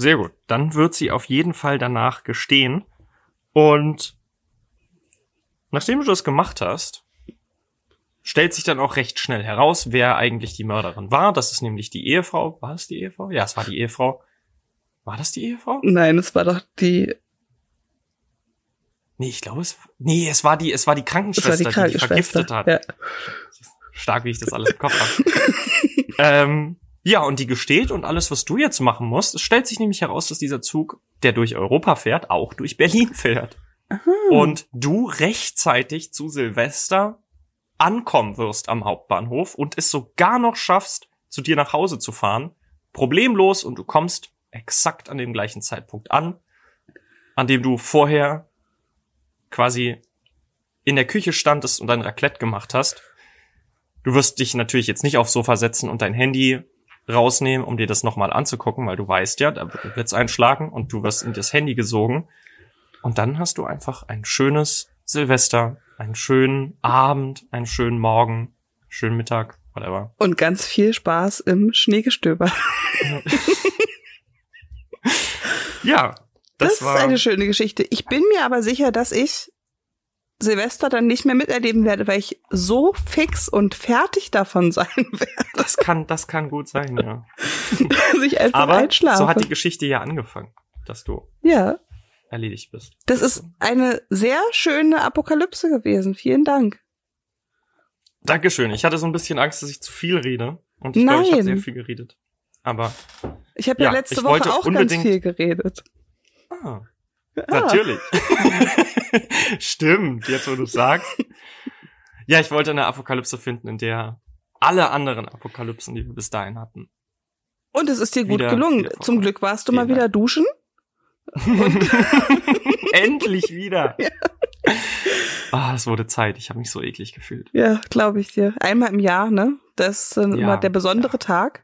Sehr gut. Dann wird sie auf jeden Fall danach gestehen. Und nachdem du das gemacht hast, stellt sich dann auch recht schnell heraus, wer eigentlich die Mörderin war. Das ist nämlich die Ehefrau. War es die Ehefrau? Ja, es war die Ehefrau. War das die Ehefrau? Nein, es war doch die, Nee, ich glaube es. Nee, es war die, es war die es war Krankenschwester, die die, die Krankenschwester. vergiftet hat. Ja. Stark, wie ich das alles im Kopf habe. (laughs) ähm, ja, und die gesteht und alles, was du jetzt machen musst, es stellt sich nämlich heraus, dass dieser Zug, der durch Europa fährt, auch durch Berlin (laughs) fährt. Und du rechtzeitig zu Silvester ankommen wirst am Hauptbahnhof und es sogar noch schaffst, zu dir nach Hause zu fahren. Problemlos und du kommst exakt an dem gleichen Zeitpunkt an, an dem du vorher quasi in der Küche standest und dein Raclette gemacht hast. Du wirst dich natürlich jetzt nicht aufs Sofa setzen und dein Handy rausnehmen, um dir das nochmal anzugucken, weil du weißt ja, da wird Blitz einschlagen und du wirst in das Handy gesogen. Und dann hast du einfach ein schönes Silvester, einen schönen Abend, einen schönen Morgen, schönen Mittag, whatever. Und ganz viel Spaß im Schneegestöber. (laughs) Ja, Das, das, war ist eine schöne Geschichte. Ich bin mir aber sicher, dass ich Silvester dann nicht mehr miterleben werde, weil ich so fix und fertig davon (laughs) sein werde, das kann das kann gut sein, ja. (laughs) dass ich einfach Aber einschlafe. so hat die Geschichte ja angefangen, dass du ja, erledigt bist. das ist eine sehr schöne Apokalypse gewesen. Vielen Dank. Dankeschön. Ich hatte so ein bisschen Angst, dass ich zu viel rede und ich glaube, ich habe sehr viel geredet. Aber Ich habe ja, Ja, letzte Woche auch ganz viel geredet. Ah. Natürlich. (laughs) Stimmt, jetzt wo du sagst. Ja, ich wollte eine Apokalypse finden, in der alle anderen Apokalypsen, die wir bis dahin hatten. Und es ist dir gut Wieder- gelungen. wieder. Zum Glück warst du mal wieder duschen. (laughs) Endlich wieder. (laughs) Ah, es wurde Zeit. Ich habe mich so eklig gefühlt. Ja, glaube ich dir. Einmal im Jahr, ne? Das ist dann Ja, immer der besondere Tag.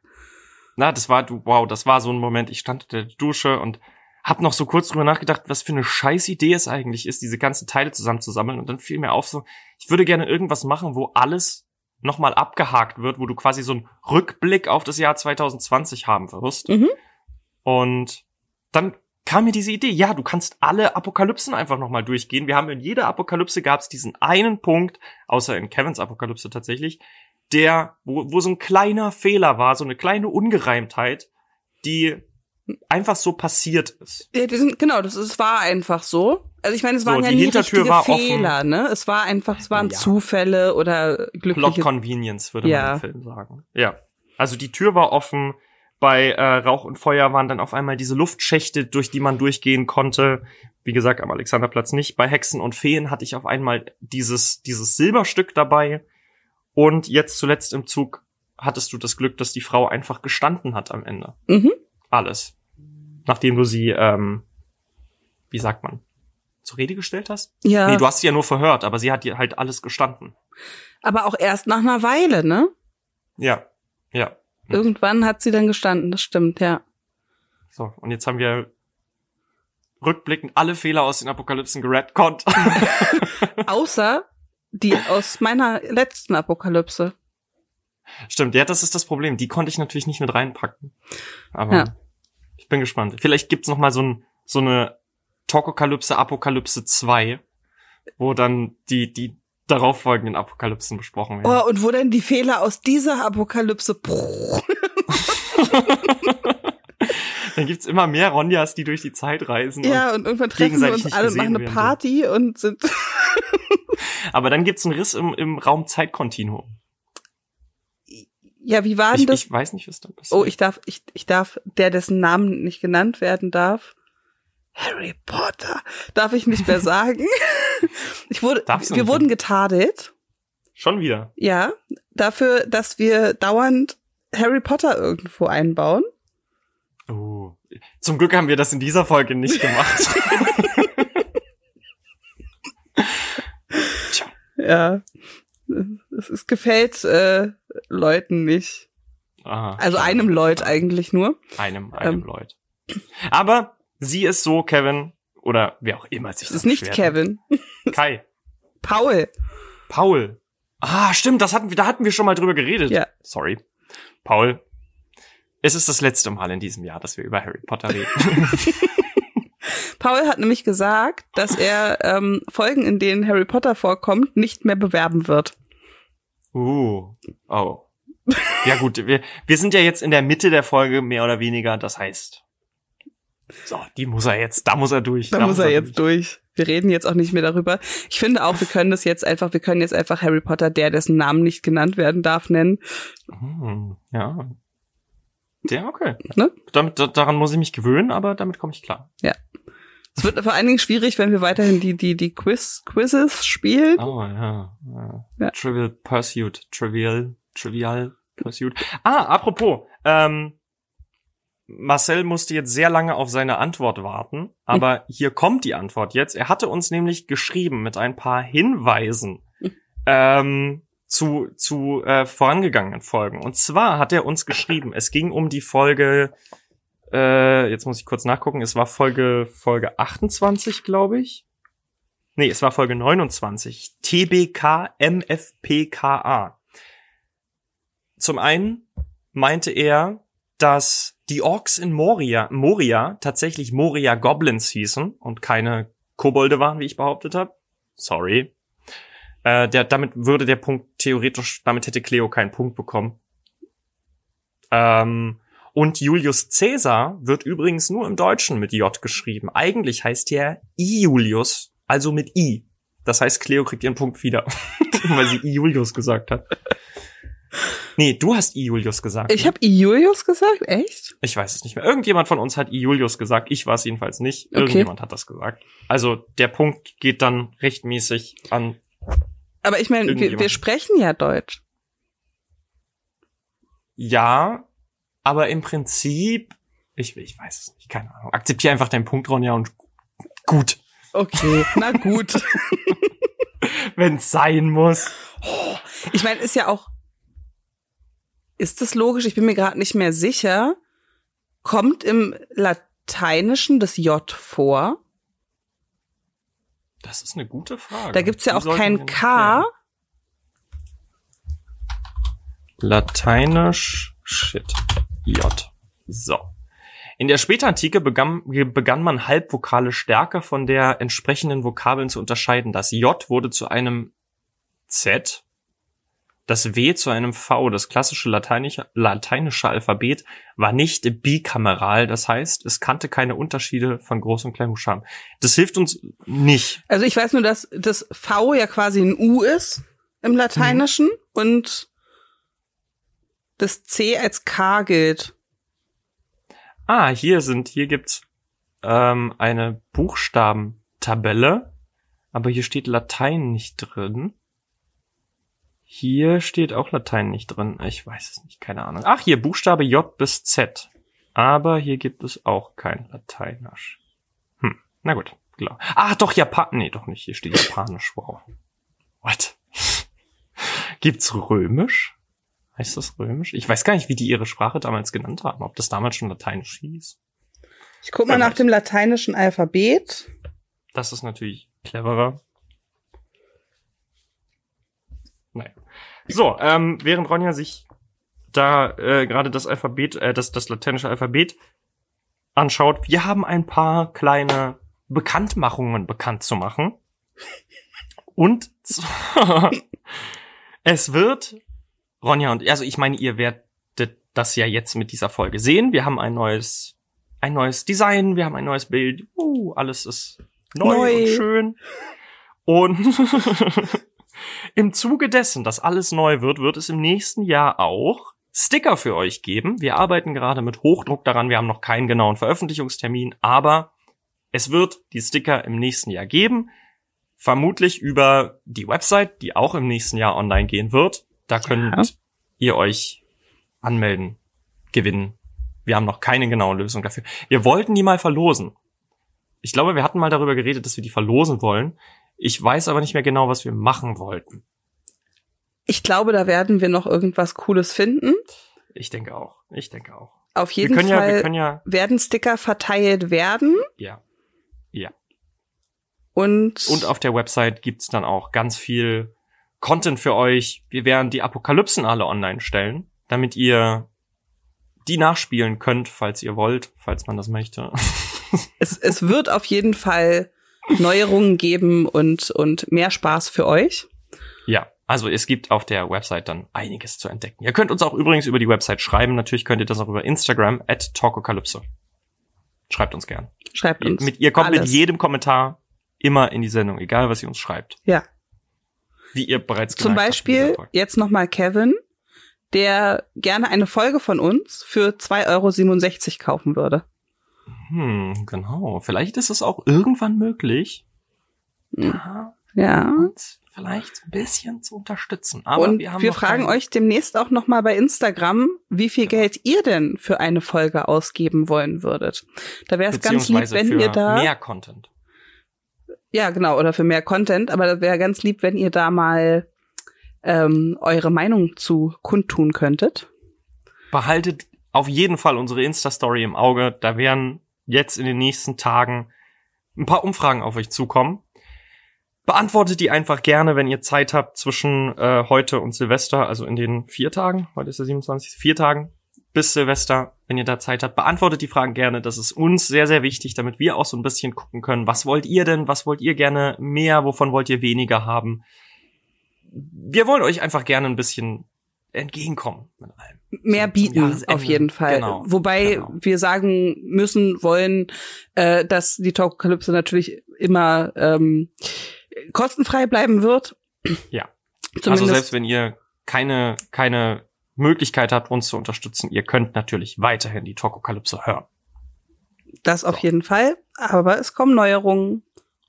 Na, das war du, wow, das war so ein Moment. Ich stand in der Dusche und hab noch so kurz drüber nachgedacht, was für eine scheiß Idee es eigentlich ist, diese ganzen Teile zusammenzusammeln. Und dann fiel mir auf so, ich würde gerne irgendwas machen, wo alles nochmal abgehakt wird, wo du quasi so einen Rückblick auf das Jahr 2020 haben wirst. Mhm. Und dann kam mir diese Idee, ja, du kannst alle Apokalypsen einfach nochmal durchgehen. Wir haben in jeder Apokalypse gab es diesen einen Punkt, außer in Kevins Apokalypse tatsächlich, der, wo, wo so ein kleiner Fehler war, so eine kleine Ungereimtheit, die einfach so passiert ist. Ja, die sind, genau, das ist, es war einfach so. Also ich meine, es So, waren ja die nie Hintertür richtige offen. Fehler, ne? Es war einfach, es waren Ja. Zufälle oder Plot glückliche. Convenience, würde Ja. man im Film sagen. Ja. Also die Tür war offen, bei äh, Rauch und Feuer waren dann auf einmal diese Luftschächte, durch die man durchgehen konnte. Wie gesagt, am Alexanderplatz nicht. Bei Hexen und Feen hatte ich auf einmal dieses, dieses Silberstück dabei. Und jetzt zuletzt im Zug hattest du das Glück, dass die Frau einfach gestanden hat am Ende. Mhm. Alles. Nachdem du sie, ähm, wie sagt man, zur Rede gestellt hast? Ja, Nee, du hast sie ja nur verhört, aber sie hat dir halt alles gestanden. aber auch erst nach einer Weile, ne? Ja, ja. Irgendwann hat sie dann gestanden, das stimmt, ja. So, und jetzt haben wir rückblickend alle Fehler aus den Apokalypsen geredconnt. (laughs) Außer die aus meiner letzten Apokalypse. Stimmt, ja, das ist das Problem. Die konnte ich natürlich nicht mit reinpacken. Aber Ja. Ich bin gespannt. Vielleicht gibt's noch mal so, ein, so eine Tokokalypse, Apokalypse 2, wo dann die, die darauffolgenden Apokalypsen besprochen werden. Oh, und wo denn die Fehler aus dieser Apokalypse? (laughs) Dann gibt's immer mehr Ronjas, die durch die Zeit reisen. Ja, und irgendwann treffen wir gegenseitig uns alle und machen eine. Party und sind. Und, aber dann gibt's einen Riss im, im Raum-Zeit-Kontinuum. Ja, wie war denn Ich, das? ich weiß nicht, was da passiert. Oh, ich darf, ich, ich darf, der dessen Namen nicht genannt werden darf. Harry Potter. Darf ich nicht mehr (laughs) sagen. Ich wurde, wir wurden getadelt. Schon wieder. Ja. Dafür, dass wir dauernd Harry Potter irgendwo einbauen. Oh. Zum Glück haben wir das in dieser Folge nicht (laughs) gemacht. (laughs) Tja. Ja. Es, es gefällt äh, Leuten nicht. Aha, also schade. einem Leut eigentlich nur. Einem, einem ähm, Leut. Aber sie ist so, Kevin, oder wer auch immer sich das ist nicht Kevin. Kai. (laughs) Paul. Paul. Ah, stimmt, das hatten wir, da hatten wir schon mal drüber geredet. Ja. Sorry. Paul. Es ist das letzte Mal in diesem Jahr, dass wir über Harry Potter reden. (laughs) Paul hat nämlich gesagt, dass er ähm, Folgen, in denen Harry Potter vorkommt, nicht mehr bewerben wird. Uh, oh. Ja gut, wir, wir sind ja jetzt in der Mitte der Folge mehr oder weniger, das heißt. So, die muss er jetzt, da muss er durch. Da, da muss er, er jetzt durch. durch. Wir reden jetzt auch nicht mehr darüber. Ich finde auch, wir können das jetzt einfach, wir können jetzt einfach Harry Potter, der dessen Namen nicht genannt werden darf, nennen. Hm, ja. Ja, okay. Ne? Damit, daran muss ich mich gewöhnen, aber damit komme ich klar. Ja. Es wird vor allen Dingen schwierig, wenn wir weiterhin die, die, die Quiz, Quizzes spielen. Oh, ja. ja. ja. Trivial Pursuit. Trivial, Trivial Pursuit. Ah, apropos, ähm, Marcel musste jetzt sehr lange auf seine Antwort warten, aber hier kommt die Antwort jetzt. Er hatte uns nämlich geschrieben mit ein paar Hinweisen ähm, zu, zu äh, vorangegangenen Folgen. Und zwar hat er uns geschrieben, es ging um die Folge, äh, jetzt muss ich kurz nachgucken, es war Folge, Folge 28, glaube ich. Nee, es war Folge 29. TBK MFPKA. Zum einen meinte er, dass die Orks in Moria, Moria tatsächlich Moria Goblins hießen und keine Kobolde waren, wie ich behauptet habe. Sorry. Äh, der, damit würde der Punkt theoretisch, damit hätte Cleo keinen Punkt bekommen. Ähm, und Julius Caesar wird übrigens nur im Deutschen mit J geschrieben. Eigentlich heißt er I Julius, also mit I. Das heißt, Cleo kriegt ihren Punkt wieder, (laughs) weil sie I Julius gesagt hat. Nee, du hast I Julius gesagt. Ich ne? habe I Julius gesagt, echt? Ich weiß es nicht mehr. Irgendjemand von uns hat I Julius gesagt. Ich war es jedenfalls nicht. Okay. Irgendjemand hat das gesagt. Also der Punkt geht dann rechtmäßig an. Aber ich meine, wir, wir sprechen ja Deutsch. Ja, aber im Prinzip, ich, ich weiß es nicht, keine Ahnung. Akzeptiere einfach deinen Punkt, Ronja, und gut. Okay, na gut. (laughs) Wenn's sein muss. Ich meine, ist ja auch ist das logisch? Ich bin mir gerade nicht mehr sicher. Kommt im Lateinischen das J vor? Das ist eine gute Frage. Da gibt's ja auch kein K. Lateinisch, shit, J. So. In der Spätantike begann, begann man Halbvokale stärker von der entsprechenden Vokabeln zu unterscheiden. Das J wurde zu einem Z das W zu einem V, das klassische lateinische, lateinische Alphabet, war nicht bikameral. Das heißt, es kannte keine Unterschiede von Groß- und Kleinbuchstaben. Das hilft uns nicht. Also ich weiß nur, dass das V ja quasi ein U ist im Lateinischen mhm. und das C als K gilt. Ah, hier sind, hier gibt's ähm, eine Buchstabentabelle, aber hier steht Latein nicht drin. Hier steht auch Latein nicht drin. Ich weiß es nicht, keine Ahnung. Ach, hier Buchstabe J bis Z. Aber hier gibt es auch kein Lateinisch. Hm, na gut, klar. Ah, doch Japan. Nee, doch nicht. Hier steht Japanisch. Wow. What? (laughs) Gibt's Römisch? Heißt das Römisch? Ich weiß gar nicht, wie die ihre Sprache damals genannt haben. Ob das damals schon Lateinisch hieß. Ich guck mal nach dem lateinischen Alphabet. Das ist natürlich cleverer. Naja. So, ähm, während Ronja sich da äh, gerade das Alphabet, äh, das, das lateinische Alphabet anschaut, wir haben ein paar kleine Bekanntmachungen bekannt zu machen. Und (laughs) zwar, es wird, Ronja und, also ich meine, ihr werdet das ja jetzt mit dieser Folge sehen. Wir haben ein neues, ein neues Design, wir haben ein neues Bild. Uh, alles ist neu, neu. und schön. Und (laughs) Im Zuge dessen, dass alles neu wird, wird es im nächsten Jahr auch Sticker für euch geben. Wir arbeiten gerade mit Hochdruck daran. Wir haben noch keinen genauen Veröffentlichungstermin, aber es wird die Sticker im nächsten Jahr geben. Vermutlich über die Website, die auch im nächsten Jahr online gehen wird. Da könnt ja. ihr euch anmelden, gewinnen. Wir haben noch keine genaue Lösung dafür. Wir wollten die mal verlosen. Ich glaube, wir hatten mal darüber geredet, dass wir die verlosen wollen. Ich weiß aber nicht mehr genau, was wir machen wollten. Ich glaube, da werden wir noch irgendwas Cooles finden. Ich denke auch. Ich denke auch. Auf jeden Fall ja, ja, werden Sticker verteilt werden ja, ja. und, Und auf der Website gibt's dann auch ganz viel Content für euch. Wir werden die Apokalypsen alle online stellen, damit ihr die nachspielen könnt, falls ihr wollt, falls man das möchte. (laughs) es, es wird auf jeden Fall Neuerungen geben und, und mehr Spaß für euch. Ja, also es gibt auf der Website dann einiges zu entdecken. Ihr könnt uns auch übrigens über die Website schreiben. Natürlich könnt ihr das auch über Instagram at Talkokalypse. Schreibt uns gern. Schreibt Ihr, uns. mit, ihr kommt mit alles. jedem Kommentar immer in die Sendung, egal was ihr uns schreibt. Ja. Wie ihr bereits Zum habt Beispiel Folge. jetzt nochmal Kevin, der gerne eine Folge von uns für 2,67 Euro kaufen würde. Hm, genau. Vielleicht ist es auch irgendwann möglich, Hm. Ja. uns vielleicht ein bisschen zu unterstützen. Aber und wir, wir, noch fragen euch demnächst auch nochmal bei Instagram, wie viel Geld ihr denn für eine Folge ausgeben wollen würdet. Da wäre es ganz lieb, wenn ihr da. mehr Content. Ja, genau, oder für mehr Content, aber das wäre ganz lieb, wenn ihr da mal ähm, eure Meinung zu kundtun könntet. Behaltet auf jeden Fall unsere Insta-Story im Auge. Da werden jetzt in den nächsten Tagen ein paar Umfragen auf euch zukommen. Beantwortet die einfach gerne, wenn ihr Zeit habt zwischen äh, heute und Silvester, also in den vier Tagen. Heute ist der 27. Vier Tagen bis Silvester, wenn ihr da Zeit habt. Beantwortet die Fragen gerne. Das ist uns sehr, sehr wichtig, damit wir auch so ein bisschen gucken können. Was wollt ihr denn? Was wollt ihr gerne mehr? Wovon wollt ihr weniger haben? Wir wollen euch einfach gerne ein bisschen entgegenkommen mit allem. Mehr bieten, auf jeden Fall. Genau, Wobei genau. wir sagen müssen, wollen, äh, dass die Talkokalypse natürlich immer ähm, kostenfrei bleiben wird. Ja. Zumindest Also selbst wenn ihr keine, keine Möglichkeit habt, uns zu unterstützen, ihr könnt natürlich weiterhin die Talkokalypse hören. das auf So. jeden Fall. Aber es kommen Neuerungen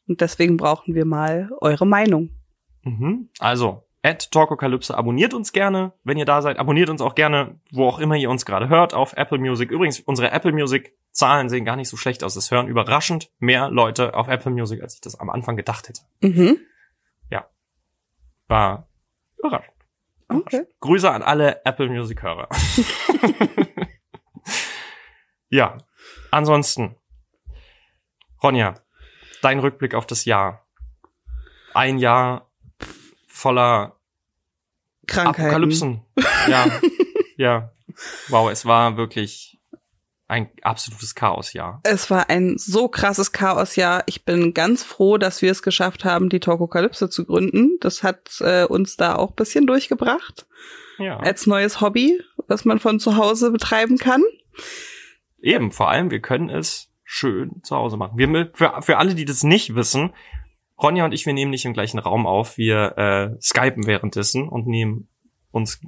und deswegen brauchen wir mal eure Meinung. Mhm. Also, at Talkokalypse, abonniert uns gerne, wenn ihr da seid. Abonniert uns auch gerne, wo auch immer ihr uns gerade hört, auf Apple Music. Übrigens, unsere Apple Music Zahlen sehen gar nicht so schlecht aus. Es hören überraschend mehr Leute auf Apple Music, als ich das am Anfang gedacht hätte. Mhm. War überraschend. Okay. Grüße an alle Apple Music Hörer. (laughs) ja, ansonsten. Ronja, dein Rückblick auf das Jahr. Ein Jahr voller Krankheiten. Apokalypsen. Ja, (laughs) ja. Wow, es war wirklich ein absolutes Chaosjahr. Es war ein so krasses Chaosjahr. Ich bin ganz froh, dass wir es geschafft haben, die Talkokalypse zu gründen. Das hat äh, uns da auch bisschen durchgebracht. Ja. Als neues Hobby, was man von zu Hause betreiben kann. Eben, vor allem, wir können es schön zu Hause machen. Wir, für, für alle, die das nicht wissen, Ronja und ich, wir nehmen nicht im gleichen Raum auf. Wir äh, skypen währenddessen und nehmen uns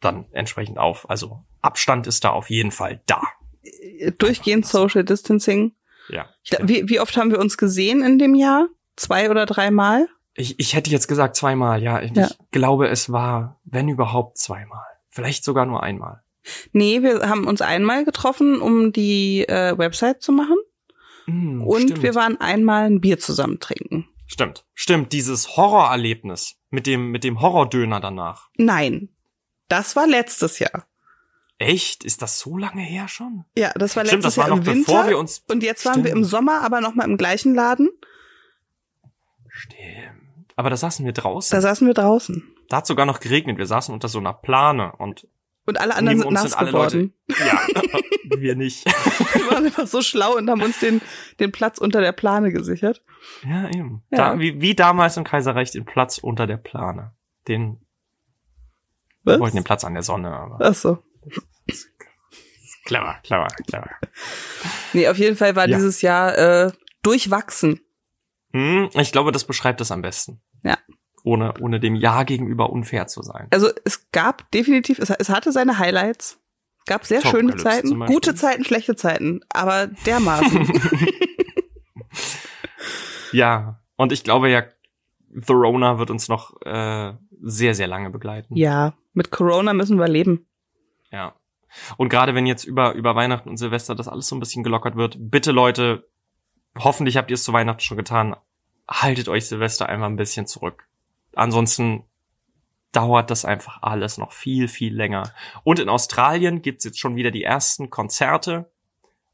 dann entsprechend auf. Also Abstand ist da auf jeden Fall da. Äh, Durchgehend Social Distancing. Ja. Glaub, wie, wie oft haben wir uns gesehen in dem Jahr? Zwei oder dreimal? Ich, ich hätte jetzt gesagt zweimal, ja. Ich Ja. glaube, es war, wenn überhaupt, zweimal. Vielleicht sogar nur einmal. Nee, wir haben uns einmal getroffen, um die äh, Website zu machen. Hm, Und stimmt. wir waren einmal ein Bier zusammen trinken. Stimmt. Stimmt, dieses Horrorerlebnis mit dem, mit dem Horrordöner danach. Nein, das war letztes Jahr. Echt? Ist das so lange her schon? Ja, das war Stimmt, letztes das war Jahr noch im Winter. bevor wir uns. und jetzt waren wir im Stimmt. Sommer, aber noch mal im gleichen Laden. Stimmt. Aber da saßen wir draußen. Da saßen wir draußen. Da hat sogar noch geregnet. Wir saßen unter so einer Plane und Und alle anderen sind nass sind geworden. Leute. Ja, (laughs) (laughs) wir nicht. Wir waren einfach so schlau und haben uns den, den Platz unter der Plane gesichert. Ja, eben. Ja. Da, wie, wie damals im Kaiserreich den Platz unter der Plane. Den Was? wir wollten den Platz an der Sonne, aber Ach so. Clever, clever, clever. Nee, auf jeden Fall war Ja. dieses Jahr äh, durchwachsen. Hm, ich glaube, das beschreibt es am besten. Ja. Ohne, ohne dem Ja gegenüber unfair zu sein. Also es gab definitiv, es, es hatte seine Highlights. Es gab sehr schöne Talkalypse zum Zeiten, gute Zeiten, schlechte Zeiten, aber dermaßen. (laughs) (laughs) Ja, und ich glaube ja, The Rona wird uns noch äh, sehr, sehr lange begleiten. ja, mit Corona müssen wir leben. Ja. Und gerade wenn jetzt über, über Weihnachten und Silvester das alles so ein bisschen gelockert wird, bitte Leute, hoffentlich habt ihr es zu Weihnachten schon getan, haltet euch Silvester einfach ein bisschen zurück. Ansonsten dauert das einfach alles noch viel, viel länger. Und in Australien gibt's jetzt schon wieder die ersten Konzerte,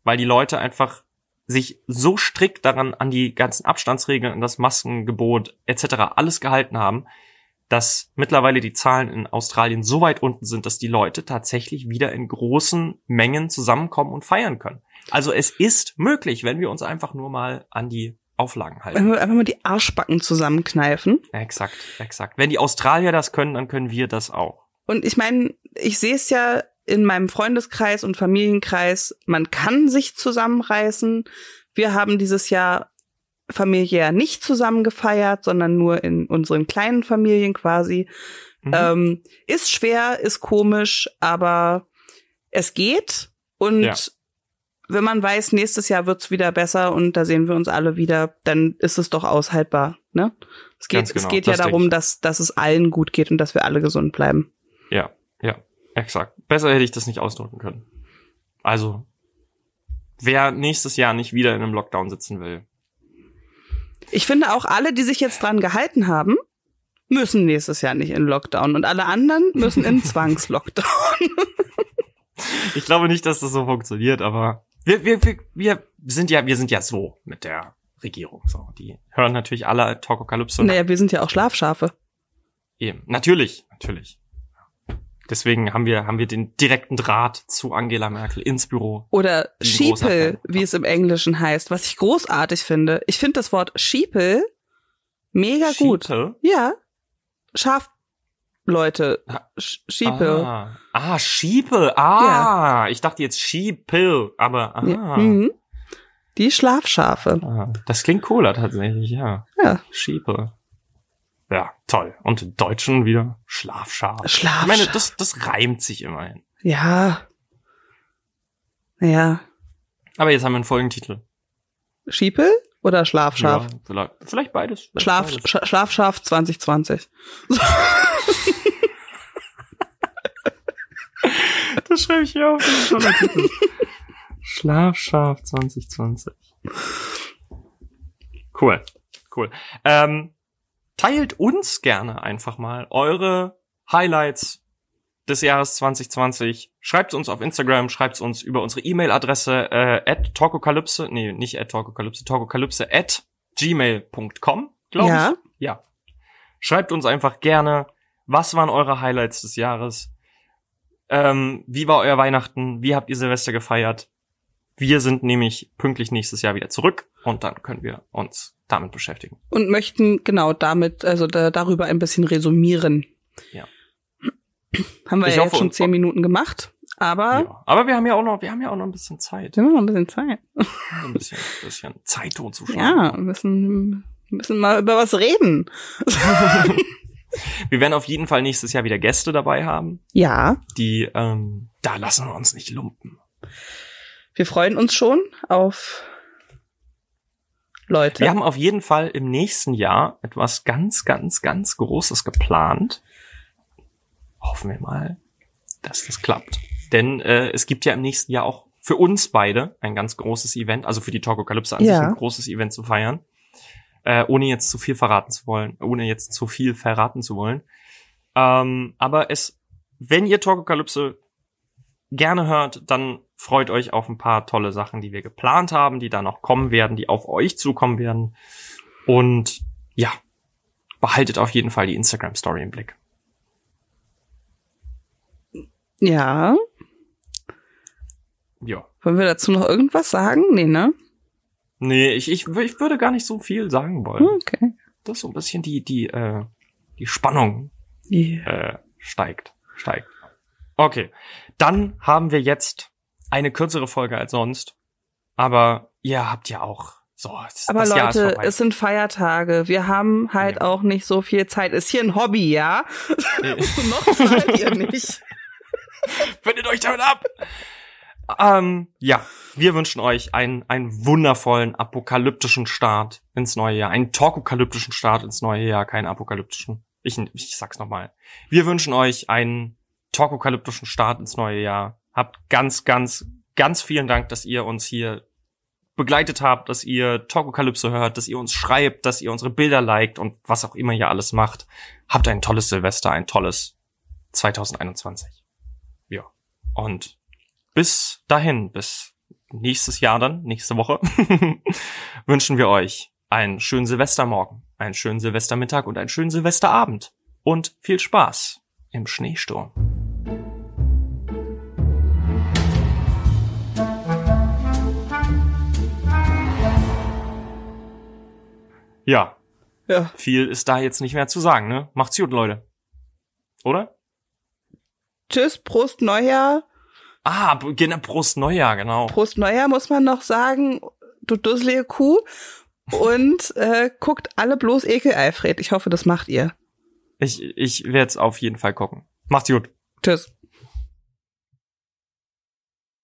weil die Leute einfach sich so strikt daran an die ganzen Abstandsregeln, an das Maskengebot etc. alles gehalten haben, dass mittlerweile die Zahlen in Australien so weit unten sind, dass die Leute tatsächlich wieder in großen Mengen zusammenkommen und feiern können. Also es ist möglich, wenn wir uns einfach nur mal an die Auflagen halten. Wenn wir einfach mal die Arschbacken zusammenkneifen. Exakt, exakt. Wenn die Australier das können, dann können wir das auch. Und ich meine, ich sehe es ja in meinem Freundeskreis und Familienkreis, man kann sich zusammenreißen. Wir haben dieses Jahr familiär nicht zusammen gefeiert, sondern nur in unseren kleinen Familien quasi. Mhm. Ähm, ist schwer, ist komisch, aber es geht. Und ja. wenn man weiß, nächstes Jahr wird's wieder besser und da sehen wir uns alle wieder, dann ist es doch aushaltbar. Ne? Es geht, genau, es geht ja darum, dass, dass es allen gut geht und dass wir alle gesund bleiben. Ja, ja, exakt. Besser hätte ich das nicht ausdrücken können. Also, wer nächstes Jahr nicht wieder in einem Lockdown sitzen will, ich finde auch alle, die sich jetzt dran gehalten haben, müssen nächstes Jahr nicht in Lockdown und alle anderen müssen in (laughs) Zwangslockdown. ich glaube nicht, dass das so funktioniert, aber wir, wir, wir, wir sind ja, wir sind ja so mit der Regierung. So, die hören natürlich alle Talkokalypse. Naja, wir sind ja auch Schlafschafe. Eben, natürlich, natürlich. Deswegen haben wir, haben wir den direkten Draht zu Angela Merkel ins Büro. Oder Sheeple, wie es im Englischen heißt, was ich großartig finde. Ich finde das Wort Sheeple mega Sheeple? gut. Ja. Schafleute. Sheeple. Ah, ah Sheeple. Ah, ja. ich dachte jetzt Sheeple, aber ah. Ja. Mhm. Die Schlafschafe. Ah, das klingt cooler tatsächlich, ja. Ja. Sheeple. Ja, toll. Und im Deutschen wieder Schlafschaf. Schlafschaf. Ich meine, das, das reimt sich immerhin. Ja. Ja. Aber jetzt haben wir einen Folgentitel. Schiepel oder Schlafschaf? Ja, vielleicht, vielleicht beides. Vielleicht Schlaf, beides. Sch Schlafschaf 2020. das schreibe ich hier auf. Schlafschaf 2020. Cool. Cool. Ähm, teilt uns gerne einfach mal eure Highlights des Jahres 2020. Schreibt uns auf Instagram, schreibt uns über unsere E-Mail-Adresse äh, at talkokalypse, nee, nicht at talkokalypse, talkokalypse at gmail.com, glaube ja. ich. Ja. Schreibt uns einfach gerne, was waren eure Highlights des Jahres? Ähm, wie war euer Weihnachten? Wie habt ihr Silvester gefeiert? Wir sind nämlich pünktlich nächstes Jahr wieder zurück und dann können wir uns damit beschäftigen. Und möchten genau damit, also da, darüber ein bisschen resümieren. Ja. (clears throat) Haben wir ich ja hoffe, jetzt schon zehn Minuten gemacht, aber. Ja, aber wir haben ja auch noch, wir haben ja auch noch ein bisschen Zeit. Wir haben noch ein bisschen Zeit. ein bisschen, ein bisschen Zeit totzuschlagen. (laughs) Ja, wir müssen, müssen mal über was reden. (laughs) wir werden auf jeden Fall nächstes Jahr wieder Gäste dabei haben. Ja. Die, ähm, da lassen wir uns nicht lumpen. Wir freuen uns schon auf Leute. Wir haben auf jeden Fall im nächsten Jahr etwas ganz, ganz, ganz Großes geplant. Hoffen wir mal, dass das klappt. Denn äh, es gibt ja im nächsten Jahr auch für uns beide ein ganz großes Event, also für die Talkokalypse an ja. sich ein großes Event zu feiern. Äh, ohne jetzt zu viel verraten zu wollen, ohne jetzt zu viel verraten zu wollen. Ähm, aber es, wenn ihr Talkokalypse gerne hört, dann freut euch auf ein paar tolle Sachen, die wir geplant haben, die da noch kommen werden, die auf euch zukommen werden. Und ja, behaltet auf jeden Fall die Instagram Story im Blick. Ja. Ja. Wollen wir dazu noch irgendwas sagen? Nee, ne? Nee, ich, ich, ich würde gar nicht so viel sagen wollen. Okay. Das ist so ein bisschen die, die, äh, die Spannung yeah. äh, steigt. Steigt. Okay. Dann haben wir jetzt eine kürzere Folge als sonst. Aber ihr habt ja auch so. Das, Aber das Leute, es sind Feiertage. Wir haben halt ja. auch nicht so viel Zeit. Ist hier ein Hobby, ja? (laughs) (laughs) Noch zahlt ihr nicht. Findet euch damit ab! Ähm, ja, wir wünschen euch einen, einen wundervollen apokalyptischen Start ins neue Jahr. Einen talkokalyptischen Start ins neue Jahr, keinen apokalyptischen. Ich, ich sag's nochmal. Wir wünschen euch einen talkokalyptischen Start ins neue Jahr Habt ganz, ganz, ganz vielen Dank, dass ihr uns hier begleitet habt, dass ihr Talkokalypse hört, dass ihr uns schreibt, dass ihr unsere Bilder liked und was auch immer ihr alles macht. Habt ein tolles Silvester, ein tolles 2021. Ja. Und bis dahin, bis nächstes Jahr dann, nächste Woche, (laughs) wünschen wir euch einen schönen Silvestermorgen, einen schönen Silvestermittag und einen schönen Silvesterabend. Und viel Spaß im Schneesturm. Ja. Ja. Viel ist da jetzt nicht mehr zu sagen, ne? Macht's gut, Leute. Oder? Tschüss, Prost Neujahr. Ah, genau, Prost Neujahr, genau. Prost Neujahr muss man noch sagen, du dusselige Kuh. Und (laughs) äh, guckt alle bloß Ekel, Alfred. Ich hoffe, das macht ihr. Ich, ich werde es auf jeden Fall gucken. Macht's gut. Tschüss.